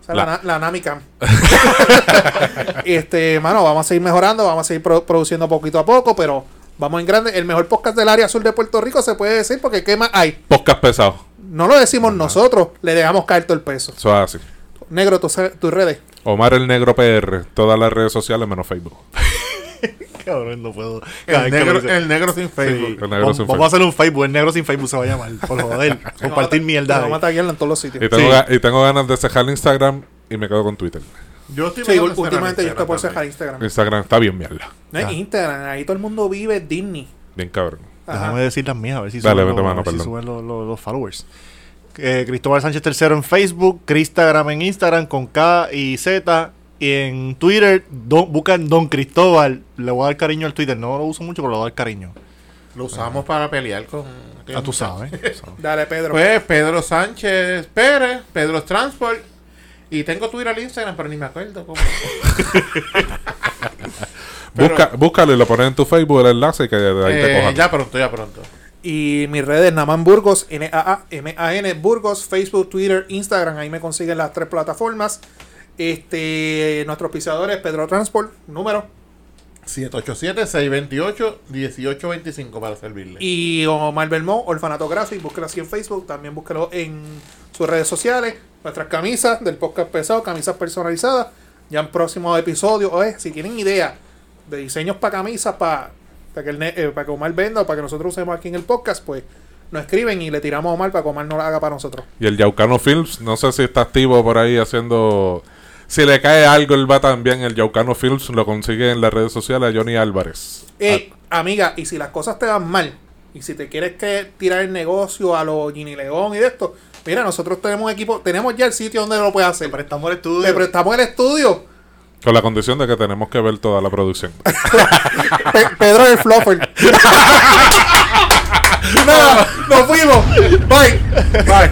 O sea, La- la, la Nami Cam. [LAUGHS] este, mano, vamos a seguir mejorando, vamos a seguir pro- produciendo poquito a poco, pero vamos en grande. El mejor podcast del área sur de Puerto Rico se puede decir porque ¿qué más hay? Podcast pesado. No lo decimos nosotros, le dejamos caer todo el peso. Eso es así. Negro, tus tus redes. Omar el Negro PR. Todas las redes sociales menos Facebook. [LAUGHS] Cabrón, no puedo. El negro, el negro sin Sí. Facebook. El negro Vamos, sin vamos a hacer un Facebook. El negro sin Facebook se va a llamar. Por joder. [LAUGHS] Compartir mierda. Vamos a ahí. taguearlo en todos los sitios. Y tengo, Sí. ga- y tengo ganas de cejar Instagram y me quedo con Twitter. Yo estoy Sí, últimamente yo estoy por Instagram cejar Instagram. Instagram está bien mierda. No es Instagram, ahí todo el mundo vive Disney. Bien cabrón. Ajá. Déjame decir las mías, a ver si Dale, suben, vete los, mano, a ver si perdón. suben los, los- los followers. Eh, Cristóbal Sánchez III en Facebook, Cristagram en Instagram con K y Z. Y en Twitter, don, buscan Don Cristóbal. Le voy a dar cariño al Twitter. No lo uso mucho, pero le voy a dar cariño. Lo usamos para pelear con. Ah, tú sabes. [LAUGHS] Dale, Pedro. Pues Pedro Sánchez Pérez, Pedro Transport. Y tengo Twitter al Instagram, pero ni me acuerdo cómo. [LAUGHS] Pero- Busca, búscalo y lo pones en tu Facebook el enlace y que de ahí te Eh, cojan. ya pronto, ya pronto. Y mis redes, Naman Burgos, N-A-A-M-A-N, Burgos, Facebook, Twitter, Instagram. Ahí me consiguen las tres plataformas. Este, nuestros pisadores, Pedro Transport, número. 787-628-1825 para servirle. Y Omar Belmont, Orfanato Graphic. Búsquelo así en Facebook. También búsquelo en sus redes sociales. Nuestras camisas del podcast pesado, camisas personalizadas. Ya en próximos episodios, si tienen idea de diseños para camisas, para, para, que el eh, para que Omar venda o para que nosotros usemos aquí en el podcast, pues nos escriben y le tiramos a Omar para que Omar no lo haga para nosotros. Y el Yaucano Films, no sé si está activo por ahí haciendo... Si le cae algo, él va también. El Yaucano Films lo consigue en las redes sociales a Johnny Álvarez. Eh, amiga, y si las cosas te van mal, y si te quieres que tirar el negocio a los Gini León y de esto, mira, nosotros tenemos un equipo, tenemos ya el sitio donde lo puedes hacer. Prestamos el estudio. Le prestamos el estudio. Con la condición de que tenemos que ver toda la producción. [LAUGHS] Pe- Pedro el Fluffer. [LAUGHS] Nada, nos fuimos. Bye. Bye.